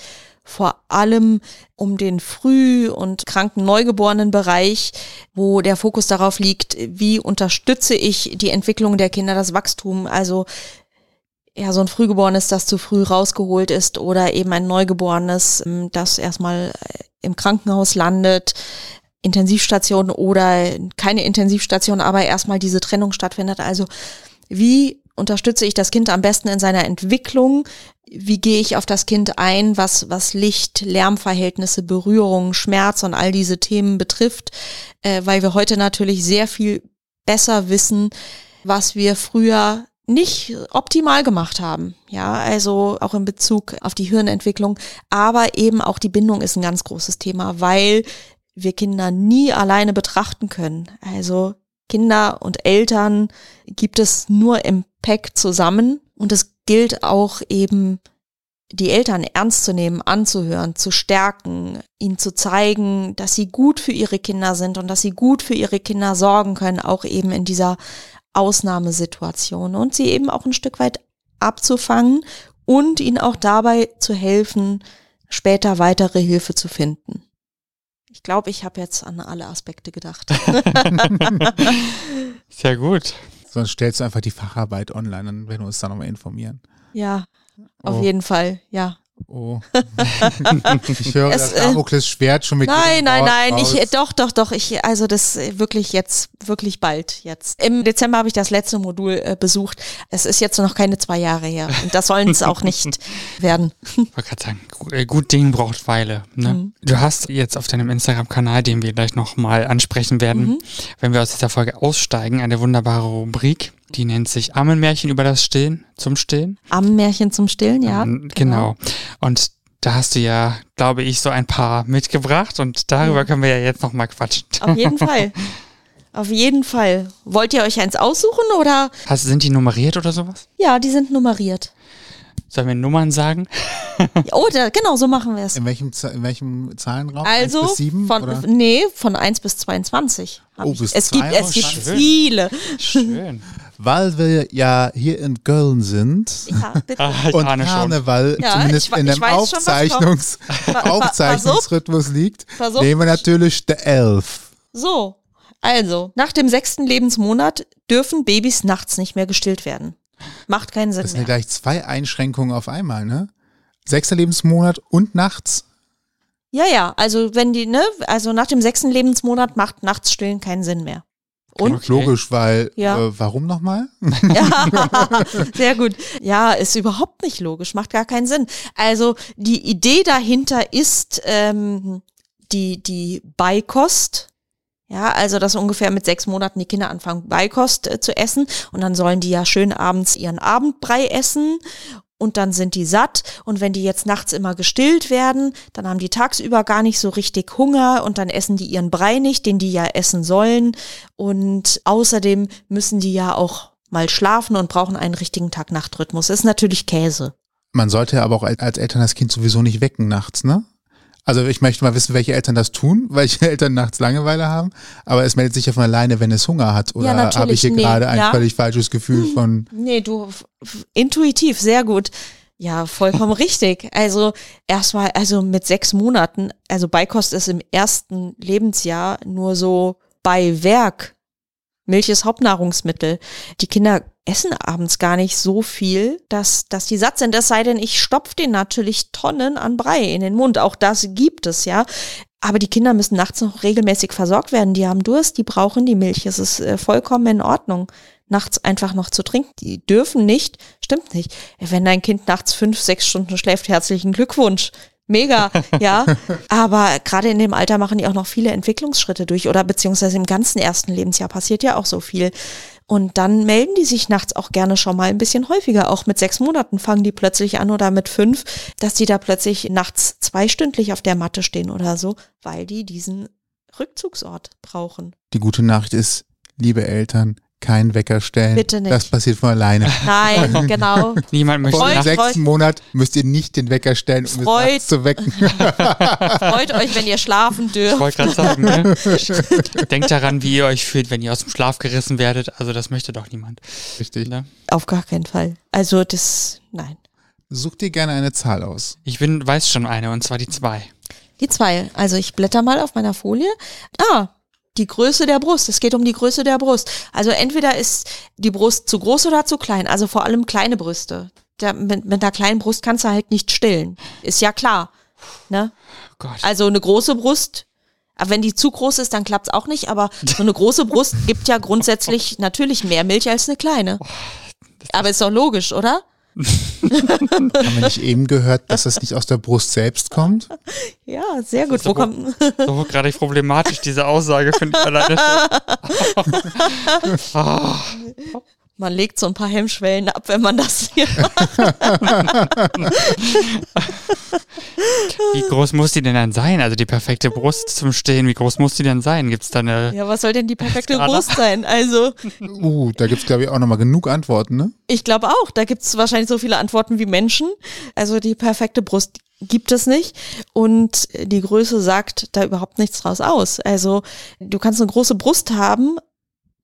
vor allem um den früh- und kranken Neugeborenenbereich, wo der Fokus darauf liegt, wie unterstütze ich die Entwicklung der Kinder, das Wachstum, also ja, so ein Frühgeborenes, das zu früh rausgeholt ist oder eben ein Neugeborenes, ähm, das erstmal äh, im Krankenhaus landet, Intensivstation oder keine Intensivstation, aber erstmal diese Trennung stattfindet. Also wie unterstütze ich das Kind am besten in seiner Entwicklung? Wie gehe ich auf das Kind ein, was, was Licht, Lärmverhältnisse, Berührung, Schmerz und all diese Themen betrifft? Äh, weil wir heute natürlich sehr viel besser wissen, was wir früher nicht optimal gemacht haben. Ja, also auch in Bezug auf die Hirnentwicklung. Aber eben auch die Bindung ist ein ganz großes Thema, weil wir Kinder nie alleine betrachten können. Also Kinder und Eltern gibt es nur im Pack zusammen und es gilt auch eben die Eltern ernst zu nehmen, anzuhören, zu stärken, ihnen zu zeigen, dass sie gut für ihre Kinder sind und dass sie gut für ihre Kinder sorgen können, auch eben in dieser Ausnahmesituation und sie eben auch ein Stück weit abzufangen und ihnen auch dabei zu helfen, später weitere Hilfe zu finden. Ich glaube, ich habe jetzt an alle Aspekte gedacht. (laughs) Sehr gut. Sonst stellst du einfach die Facharbeit online, dann werden wir uns da nochmal informieren. ja, auf Oh. jeden Fall, ja. Oh. (laughs) ich höre Es, das äh, Schwert schon mit Nein, nein, nein, ich, äh, doch, doch, doch, ich, also das äh, wirklich jetzt, wirklich bald jetzt. Im Dezember habe ich das letzte Modul äh, besucht. Es ist jetzt noch keine zwei Jahre her und das sollen es auch nicht (laughs) werden. Ich wollte gerade sagen, äh, gut Ding braucht Weile. Ne? Mhm. Du hast jetzt auf deinem Instagram-Kanal, den wir gleich nochmal ansprechen werden, Mhm. wenn wir aus dieser Folge aussteigen, eine wunderbare Rubrik, die nennt sich Ammenmärchen über das Stillen, zum Stillen. Ammenmärchen zum Stillen, ja. Ähm, genau. Und da hast du ja, glaube ich, so ein paar mitgebracht und darüber Ja. können wir ja jetzt nochmal quatschen. Auf jeden (laughs) Fall. Auf jeden Fall. Wollt ihr euch eins aussuchen oder? Hast, sind die nummeriert oder sowas? Ja, die sind nummeriert. Sollen wir Nummern sagen? (laughs) Oh, da, genau, so machen wir es. In welchem, in welchem Zahlenraum? Also, Eins bis sieben, von, oder? nee, von 1 bis 22. hab Oh, ich. bis es gibt, zwei? es gibt schön. viele. Schön. Weil wir ja hier in Köln sind Ja, bitte. Ah, und. Karneval Ja, zumindest ich in schon, was Aufzeichnungs (laughs) Pa- pa- Aufzeichnungsrhythmus liegt, auf. nehmen wir natürlich der Elf. So, also, nach dem sechsten Lebensmonat dürfen Babys nachts nicht mehr gestillt werden. Macht keinen Sinn Das sind ja gleich zwei Einschränkungen auf einmal, ne? Sechster Lebensmonat und nachts. Ja, ja, also wenn die, ne, also nach dem sechsten Lebensmonat macht nachts stillen keinen Sinn mehr. Und? Okay. Logisch, weil Ja. äh, warum nochmal? (laughs) (laughs) Ja, sehr gut. Ja, ist überhaupt nicht logisch, macht gar keinen Sinn. Also die Idee dahinter ist ähm, die, die Beikost. Ja, also dass ungefähr mit sechs Monaten die Kinder anfangen, Beikost äh, zu essen und dann sollen die ja schön abends ihren Abendbrei essen und dann sind die satt und wenn die jetzt nachts immer gestillt werden, dann haben die tagsüber gar nicht so richtig Hunger und dann essen die ihren Brei nicht, den die ja essen sollen und außerdem müssen die ja auch mal schlafen und brauchen einen richtigen Tag-Nacht-Rhythmus. Ist natürlich Käse. Man sollte aber auch als Eltern das Kind sowieso nicht wecken nachts, ne? Also ich möchte mal wissen, welche Eltern das tun, welche (laughs) Eltern nachts Langeweile haben, aber es meldet sich ja von alleine, wenn es Hunger hat. Oder Ja, habe ich hier nee, gerade ein ja. völlig falsches Gefühl von Nee, du intuitiv, sehr gut. Ja, vollkommen (laughs) richtig. Also erstmal, also mit sechs Monaten, also Beikost ist im ersten Lebensjahr nur so bei Werk. Milch ist Hauptnahrungsmittel. Die Kinder essen abends gar nicht so viel, dass, dass die satt sind. Es sei denn, ich stopf denen natürlich Tonnen an Brei in den Mund. Auch das gibt es, ja. Aber die Kinder müssen nachts noch regelmäßig versorgt werden. Die haben Durst, die brauchen die Milch. Es ist äh, vollkommen in Ordnung, nachts einfach noch zu trinken. Die dürfen nicht, stimmt nicht. Wenn dein Kind nachts fünf, sechs Stunden schläft, herzlichen Glückwunsch. Mega, (laughs) ja. Aber gerade in dem Alter machen die auch noch viele Entwicklungsschritte durch oder beziehungsweise im ganzen ersten Lebensjahr passiert ja auch so viel. Und dann melden die sich nachts auch gerne schon mal ein bisschen häufiger. Auch mit sechs Monaten fangen die plötzlich an oder mit fünf, dass die da plötzlich nachts zweistündlich auf der Matte stehen oder so, weil die diesen Rückzugsort brauchen. die gute Nachricht ist, liebe Eltern, kein Wecker stellen. Bitte nicht. Das passiert von alleine. Nein, (laughs) genau. Niemand möchte Vor sechsten Monat müsst ihr nicht den Wecker stellen, um es Freut- nachts zu wecken. (laughs) Freut euch, wenn ihr schlafen Ich dürft. wollte gerade sagen, ne? (laughs) denkt daran, wie ihr euch fühlt, wenn ihr aus dem Schlaf gerissen werdet. Also das möchte doch niemand. Richtig. Ne? Auf gar keinen Fall. Also das, nein. Such dir gerne eine Zahl aus. Ich bin, weiß schon eine, und zwar die zwei. Die zwei. Also ich blätter mal auf meiner Folie. Ah, die Größe der Brust. Es geht um die Größe der Brust. Also entweder ist die Brust zu groß oder zu klein. Also vor allem kleine Brüste. Der, mit, mit einer kleinen Brust kannst du halt nicht stillen. Ist ja klar. Ne? Oh Gott. Also eine große Brust. Aber wenn die zu groß ist, dann klappt's auch nicht. Aber (laughs) so eine große Brust gibt ja grundsätzlich natürlich mehr Milch als eine kleine. Aber ist doch logisch, oder? Haben wir nicht eben gehört, dass das nicht aus der Brust selbst kommt? Ja, sehr gut. Wo kommt, So gerade problematisch, diese Aussage, finde ich alleine schon. (laughs) man legt so ein paar Hemmschwellen ab, wenn man das hier (laughs) wie groß muss die denn dann sein? Also die perfekte Brust zum Stehen, wie groß muss die denn sein? Gibt es da eine. Ja, was soll denn die perfekte Skala? Brust sein? Also, Uh, da gibt's glaube ich auch nochmal genug Antworten, ne? ich glaube auch, da gibt's wahrscheinlich so viele Antworten wie Menschen. Also die perfekte Brust gibt es nicht. Und die Größe sagt da überhaupt nichts draus aus. Also du kannst eine große Brust haben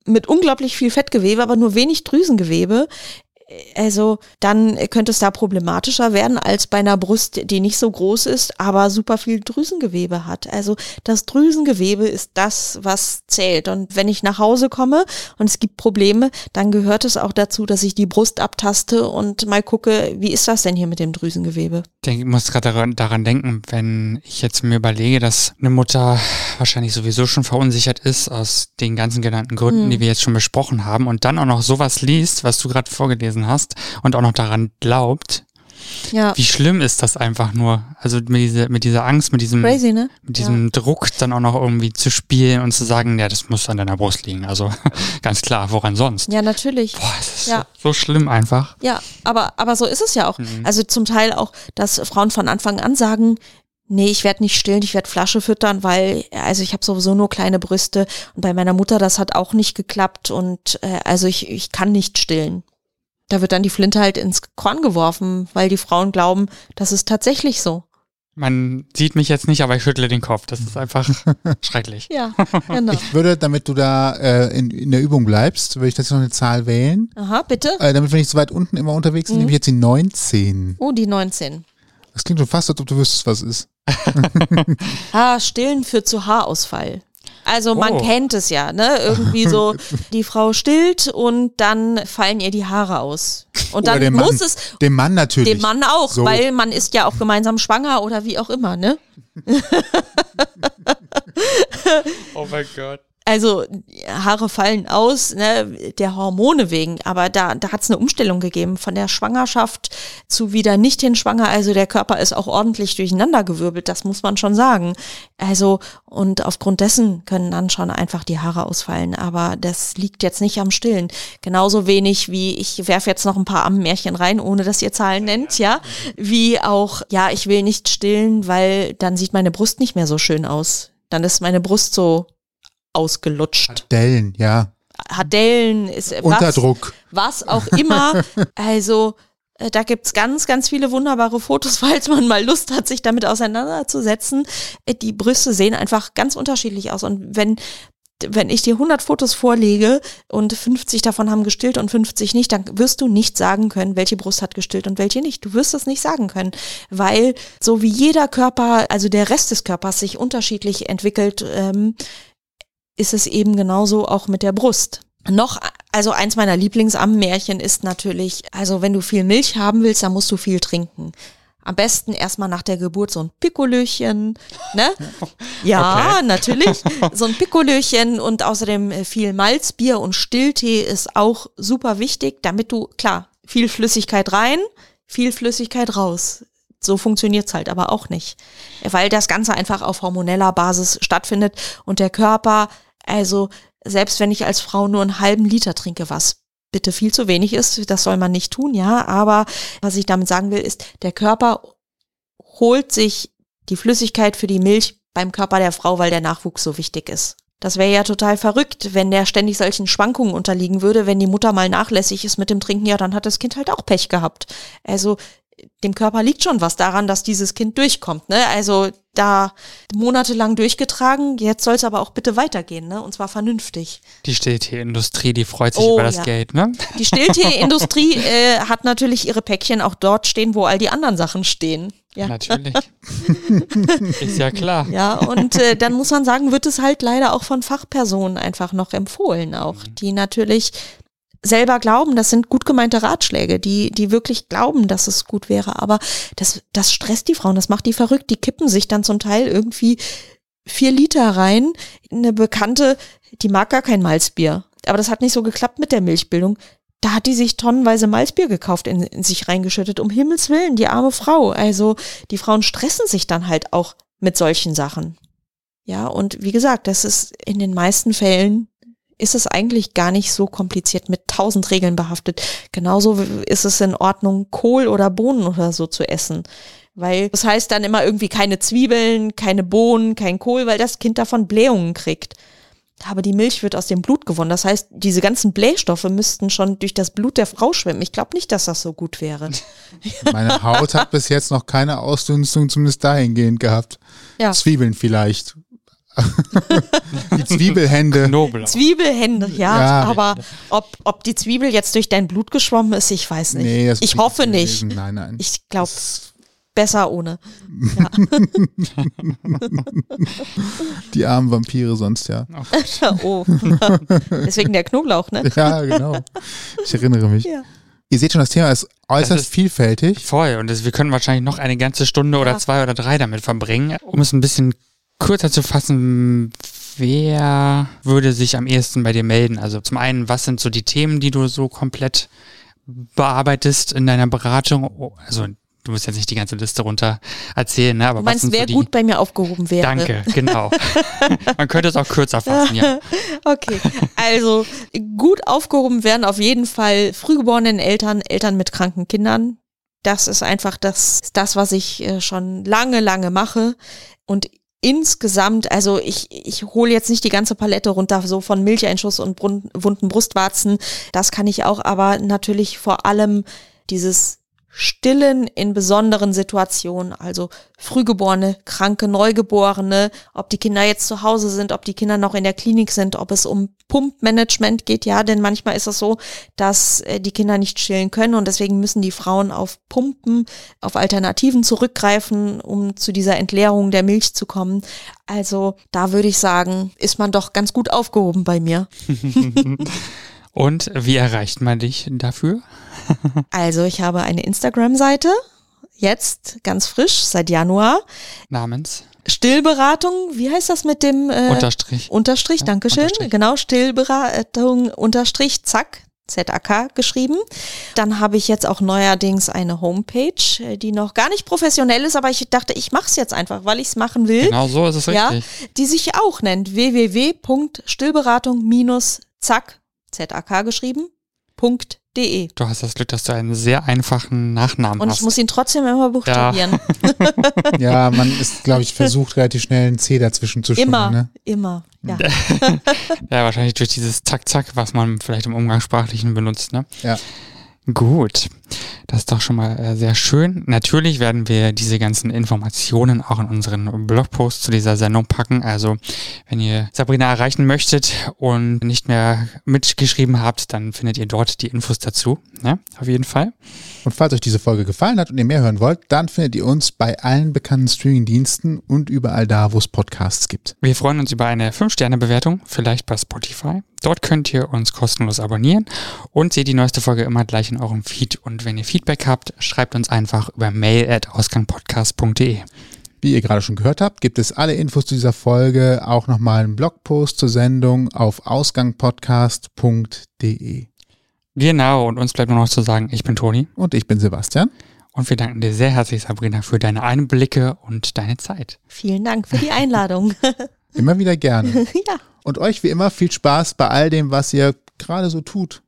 mit unglaublich viel Fettgewebe, aber nur wenig Drüsengewebe. Also dann könnte es da problematischer werden als bei einer Brust, die nicht so groß ist, aber super viel Drüsengewebe hat. Also das Drüsengewebe ist das, was zählt. Und wenn ich nach Hause komme und es gibt Probleme, dann gehört es auch dazu, dass ich die Brust abtaste und mal gucke, wie ist das denn hier mit dem Drüsengewebe? ich muss gerade daran, daran denken, wenn ich jetzt mir überlege, dass eine Mutter wahrscheinlich sowieso schon verunsichert ist aus den ganzen genannten Gründen, Mhm. die wir jetzt schon besprochen haben und dann auch noch sowas liest, was du gerade vorgelesen hast und auch noch daran glaubt, Ja, wie schlimm ist das einfach nur? Also mit, diese, mit dieser Angst, mit diesem, crazy, ne? mit diesem Druck dann auch noch irgendwie zu spielen und zu sagen, ja, das muss an deiner Brust liegen. Also (laughs) ganz klar, woran sonst? Ja, natürlich. Boah, es ist Ja. so, so schlimm einfach. Ja, aber, aber so ist es ja auch. Mhm. Also zum Teil auch, dass Frauen von Anfang an sagen, Nee, ich werde nicht stillen, ich werde Flasche füttern, weil, also ich habe sowieso nur kleine Brüste und bei meiner Mutter, das hat auch nicht geklappt und äh, also ich, ich kann nicht stillen. Da wird dann die Flinte halt ins Korn geworfen, weil die Frauen glauben, das ist tatsächlich so. Man sieht mich jetzt nicht, aber ich schüttle den Kopf. Das ist einfach (laughs) schrecklich. Ja, genau. Ich würde, damit du da äh, in, in der Übung bleibst, würde ich das noch eine Zahl wählen. Aha, bitte. Äh, damit wir nicht so weit unten immer unterwegs sind, Mhm. nehme ich jetzt die 19. Oh, die 19. Das klingt schon fast, als ob du wüsstest, was ist. (laughs) (laughs) Ah, Stillen führt zu Haarausfall. Also man Oh. kennt es ja, ne? Irgendwie so, (laughs) die Frau stillt und dann fallen ihr die Haare aus. Und dann dem Mann. muss es Dem Mann natürlich. dem Mann auch, So. weil man ist ja auch gemeinsam schwanger oder wie auch immer, ne? Oh mein Gott. Also Haare fallen aus, ne, der Hormone wegen, aber da, da hat es eine Umstellung gegeben von der Schwangerschaft zu wieder nicht hin schwanger. Also der Körper ist auch ordentlich durcheinandergewirbelt, das muss man schon sagen. Also und aufgrund dessen können dann schon einfach die Haare ausfallen, aber das liegt jetzt nicht am Stillen. Genauso wenig wie ich werfe jetzt noch ein paar Ammenmärchen rein, ohne dass ihr Zahlen nennt, ja, wie auch ja, ich will nicht stillen, weil dann sieht meine Brust nicht mehr so schön aus. Dann ist meine Brust so ausgelutscht. Dellen, ja. Hadellen ist was, Unterdruck. was auch immer. (laughs) Also äh, da gibt's ganz, ganz viele wunderbare Fotos, (laughs) falls man mal Lust hat, sich damit auseinanderzusetzen. Äh, Die Brüste sehen einfach ganz unterschiedlich aus. Und wenn wenn ich dir 100 Fotos vorlege und 50 davon haben gestillt und 50 nicht, dann wirst du nicht sagen können, welche Brust hat gestillt und welche nicht. Du wirst es nicht sagen können, weil so wie jeder Körper, also der Rest des Körpers sich unterschiedlich entwickelt, ähm, ist es eben genauso auch mit der Brust. Noch, also eins meiner Lieblingsammärchen ist natürlich, also wenn du viel Milch haben willst, dann musst du viel trinken. Am besten erstmal nach der Geburt so ein Pikolöchen, ne? (laughs) Ja, (laughs) (laughs) natürlich. So ein Pikolöchen und außerdem äh, viel Malzbier und Stilltee ist auch super wichtig, damit du, klar, viel Flüssigkeit rein, viel Flüssigkeit raus. So funktioniert's halt aber auch nicht. Weil das Ganze einfach auf hormoneller Basis stattfindet und der Körper, also selbst wenn ich als Frau nur einen halben Liter trinke, was bitte viel zu wenig ist, das soll man nicht tun, ja, aber was ich damit sagen will, ist, der Körper holt sich die Flüssigkeit für die Milch beim Körper der Frau, weil der Nachwuchs so wichtig ist. Das wäre ja total verrückt, wenn der ständig solchen Schwankungen unterliegen würde. Wenn die Mutter mal nachlässig ist mit dem Trinken, ja, dann hat das Kind halt auch Pech gehabt. Also dem Körper liegt schon was daran, dass dieses Kind durchkommt. Ne? Also da monatelang durchgetragen, jetzt soll es aber auch bitte weitergehen, ne? Und zwar vernünftig. Die Stilltierindustrie, die freut sich Oh, über das ja. Geld, ne? Die Stilltierindustrie (laughs) äh, hat natürlich ihre Päckchen auch dort stehen, wo all die anderen Sachen stehen. Ja. Natürlich. (laughs) Ist ja klar. Ja, und äh, dann muss man sagen, wird es halt leider auch von Fachpersonen einfach noch empfohlen, auch, die natürlich selber glauben, das sind gut gemeinte Ratschläge, die, die wirklich glauben, dass es gut wäre. Aber das, das stresst die Frauen, das macht die verrückt. Die kippen sich dann zum Teil irgendwie vier Liter rein. Eine Bekannte, die mag gar kein Malzbier. Aber das hat nicht so geklappt mit der Milchbildung. Da hat die sich tonnenweise Malzbier gekauft, in, in sich reingeschüttet. Um Himmels Willen, die arme Frau. Also die Frauen stressen sich dann halt auch mit solchen Sachen. Ja, und wie gesagt, das ist in den meisten Fällen ist es eigentlich gar nicht so kompliziert mit tausend Regeln behaftet. Genauso ist es in Ordnung, Kohl oder Bohnen oder so zu essen. Weil das heißt dann immer irgendwie keine Zwiebeln, keine Bohnen, kein Kohl, weil das Kind davon Blähungen kriegt. Aber die Milch wird aus dem Blut gewonnen. Das heißt, diese ganzen Blähstoffe müssten schon durch das Blut der Frau schwimmen. Ich glaube nicht, dass das so gut wäre. (laughs) Meine Haut hat bis jetzt noch keine Ausdünstung, zumindest dahingehend gehabt. Ja. Zwiebeln vielleicht. Die Zwiebelhände. Knoblauch. Zwiebelhände, ja, Ja. aber ob, ob die Zwiebel jetzt durch dein Blut geschwommen ist, ich weiß nicht. Nee, ich hoffe nicht. gewesen. Nein, nein. Ich glaube, besser ohne. Ja. (laughs) Die armen Vampire sonst ja. (laughs) oh. Deswegen der Knoblauch, ne? Ja, genau. Ich erinnere mich. Ja. Ihr seht schon, das Thema ist äußerst Das ist- vielfältig. Voll. Und das, wir können wahrscheinlich noch eine ganze Stunde oder Ja. zwei oder drei damit verbringen. Um es ein bisschen kürzer zu fassen, wer würde sich am ehesten bei dir melden? Also zum einen, was sind so die Themen, die du so komplett bearbeitest in deiner Beratung? Oh, Also du musst jetzt nicht die ganze Liste runter erzählen, ne? aber Du was meinst, sind so wer die... gut bei mir aufgehoben wäre? Danke, genau. (laughs) Man könnte es auch kürzer fassen, ja. (laughs) Okay, also gut aufgehoben werden auf jeden Fall frühgeborenen Eltern, Eltern mit kranken Kindern. Das ist einfach das, das was ich äh, schon lange, lange mache. Und insgesamt, also ich, ich hole jetzt nicht die ganze Palette runter, so von Milcheinschuss und wunden Brustwarzen. Das kann ich auch, aber natürlich vor allem dieses Stillen in besonderen Situationen, also Frühgeborene, kranke Neugeborene, ob die Kinder jetzt zu Hause sind, ob die Kinder noch in der Klinik sind, ob es um Pumpmanagement geht, ja, denn manchmal ist es so, dass äh, die Kinder nicht stillen können und deswegen müssen die Frauen auf Pumpen, auf Alternativen zurückgreifen, um zu dieser Entleerung der Milch zu kommen. Also da würde ich sagen, ist man doch ganz gut aufgehoben bei mir. (laughs) (laughs) und wie erreicht man dich dafür? (laughs) also ich habe eine Instagram-Seite, jetzt ganz frisch, seit Januar. Namens? Stillberatung, wie heißt das mit dem äh, Unterstrich? Unterstrich, ja, Dankeschön. Unterstrich. Genau, Stillberatung, Unterstrich, zack, ZAK geschrieben. Dann habe ich jetzt auch neuerdings eine Homepage, äh, die noch gar nicht professionell ist, aber ich dachte, ich mache es jetzt einfach, weil ich es machen will. Genau so ist es ja, richtig. Die sich auch nennt www.stillberatung-zack, ZAK geschrieben, .de. Du hast das Glück, dass du einen sehr einfachen Nachnamen Und hast. Und ich muss ihn trotzdem immer buchstabieren. Ja, (laughs) ja man ist, glaube ich, versucht, relativ schnell einen C dazwischen zu schwimmen. Immer, ne? immer, ja. (laughs) (laughs) ja, wahrscheinlich durch dieses Zack-Zack, was man vielleicht im Umgangssprachlichen benutzt, ne? Ja. Gut, das ist doch schon mal äh, sehr schön. Natürlich werden wir diese ganzen Informationen auch in unseren Blogpost zu dieser Sendung packen. Also wenn ihr Sabrina erreichen möchtet und nicht mehr mitgeschrieben habt, dann findet ihr dort die Infos dazu. Ja, auf jeden Fall. Und falls euch diese Folge gefallen hat und ihr mehr hören wollt, dann findet ihr uns bei allen bekannten Streamingdiensten und überall da, wo es Podcasts gibt. Wir freuen uns über eine 5-Sterne-Bewertung, vielleicht bei Spotify. Dort könnt ihr uns kostenlos abonnieren und seht die neueste Folge immer gleich in eurem Feed. Und wenn ihr Feedback habt, schreibt uns einfach über mail at ausgangpodcast.de. Wie ihr gerade schon gehört habt, gibt es alle Infos zu dieser Folge, auch nochmal einen Blogpost zur Sendung auf ausgangpodcast.de. Genau, und uns bleibt nur noch zu sagen, ich bin Toni. Und ich bin Sebastian. Und wir danken dir sehr herzlich, Sabrina, für deine Einblicke und deine Zeit. Vielen Dank für die Einladung. (laughs) Immer wieder gerne. (laughs) ja. Und euch wie immer viel Spaß bei all dem, was ihr gerade so tut.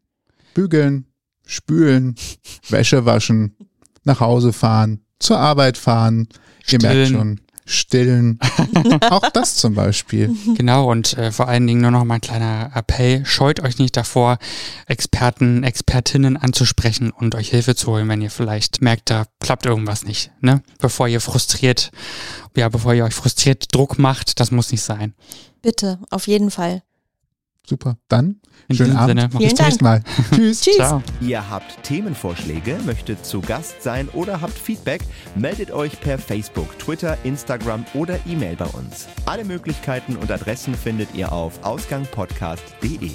Bügeln, spülen, (laughs) Wäsche waschen, nach Hause fahren, zur Arbeit fahren. Stillen. Ihr merkt schon, stillen. (laughs) Auch das zum Beispiel. Genau, und äh, vor allen Dingen nur noch mal ein kleiner Appell. Scheut euch nicht davor, Experten, Expertinnen anzusprechen und euch Hilfe zu holen, wenn ihr vielleicht merkt, da klappt irgendwas nicht. Ne? Bevor ihr frustriert, ja, bevor ihr euch frustriert Druck macht, das muss nicht sein. Bitte, auf jeden Fall. Super. Dann In schönen Abend. Sinne. Bis zum nächsten Mal. Tschüss. (laughs) Tschüss. Ciao. Ihr habt Themenvorschläge, möchtet zu Gast sein oder habt Feedback, meldet euch per Facebook, Twitter, Instagram oder E-Mail bei uns. Alle Möglichkeiten und Adressen findet ihr auf ausgangpodcast.de.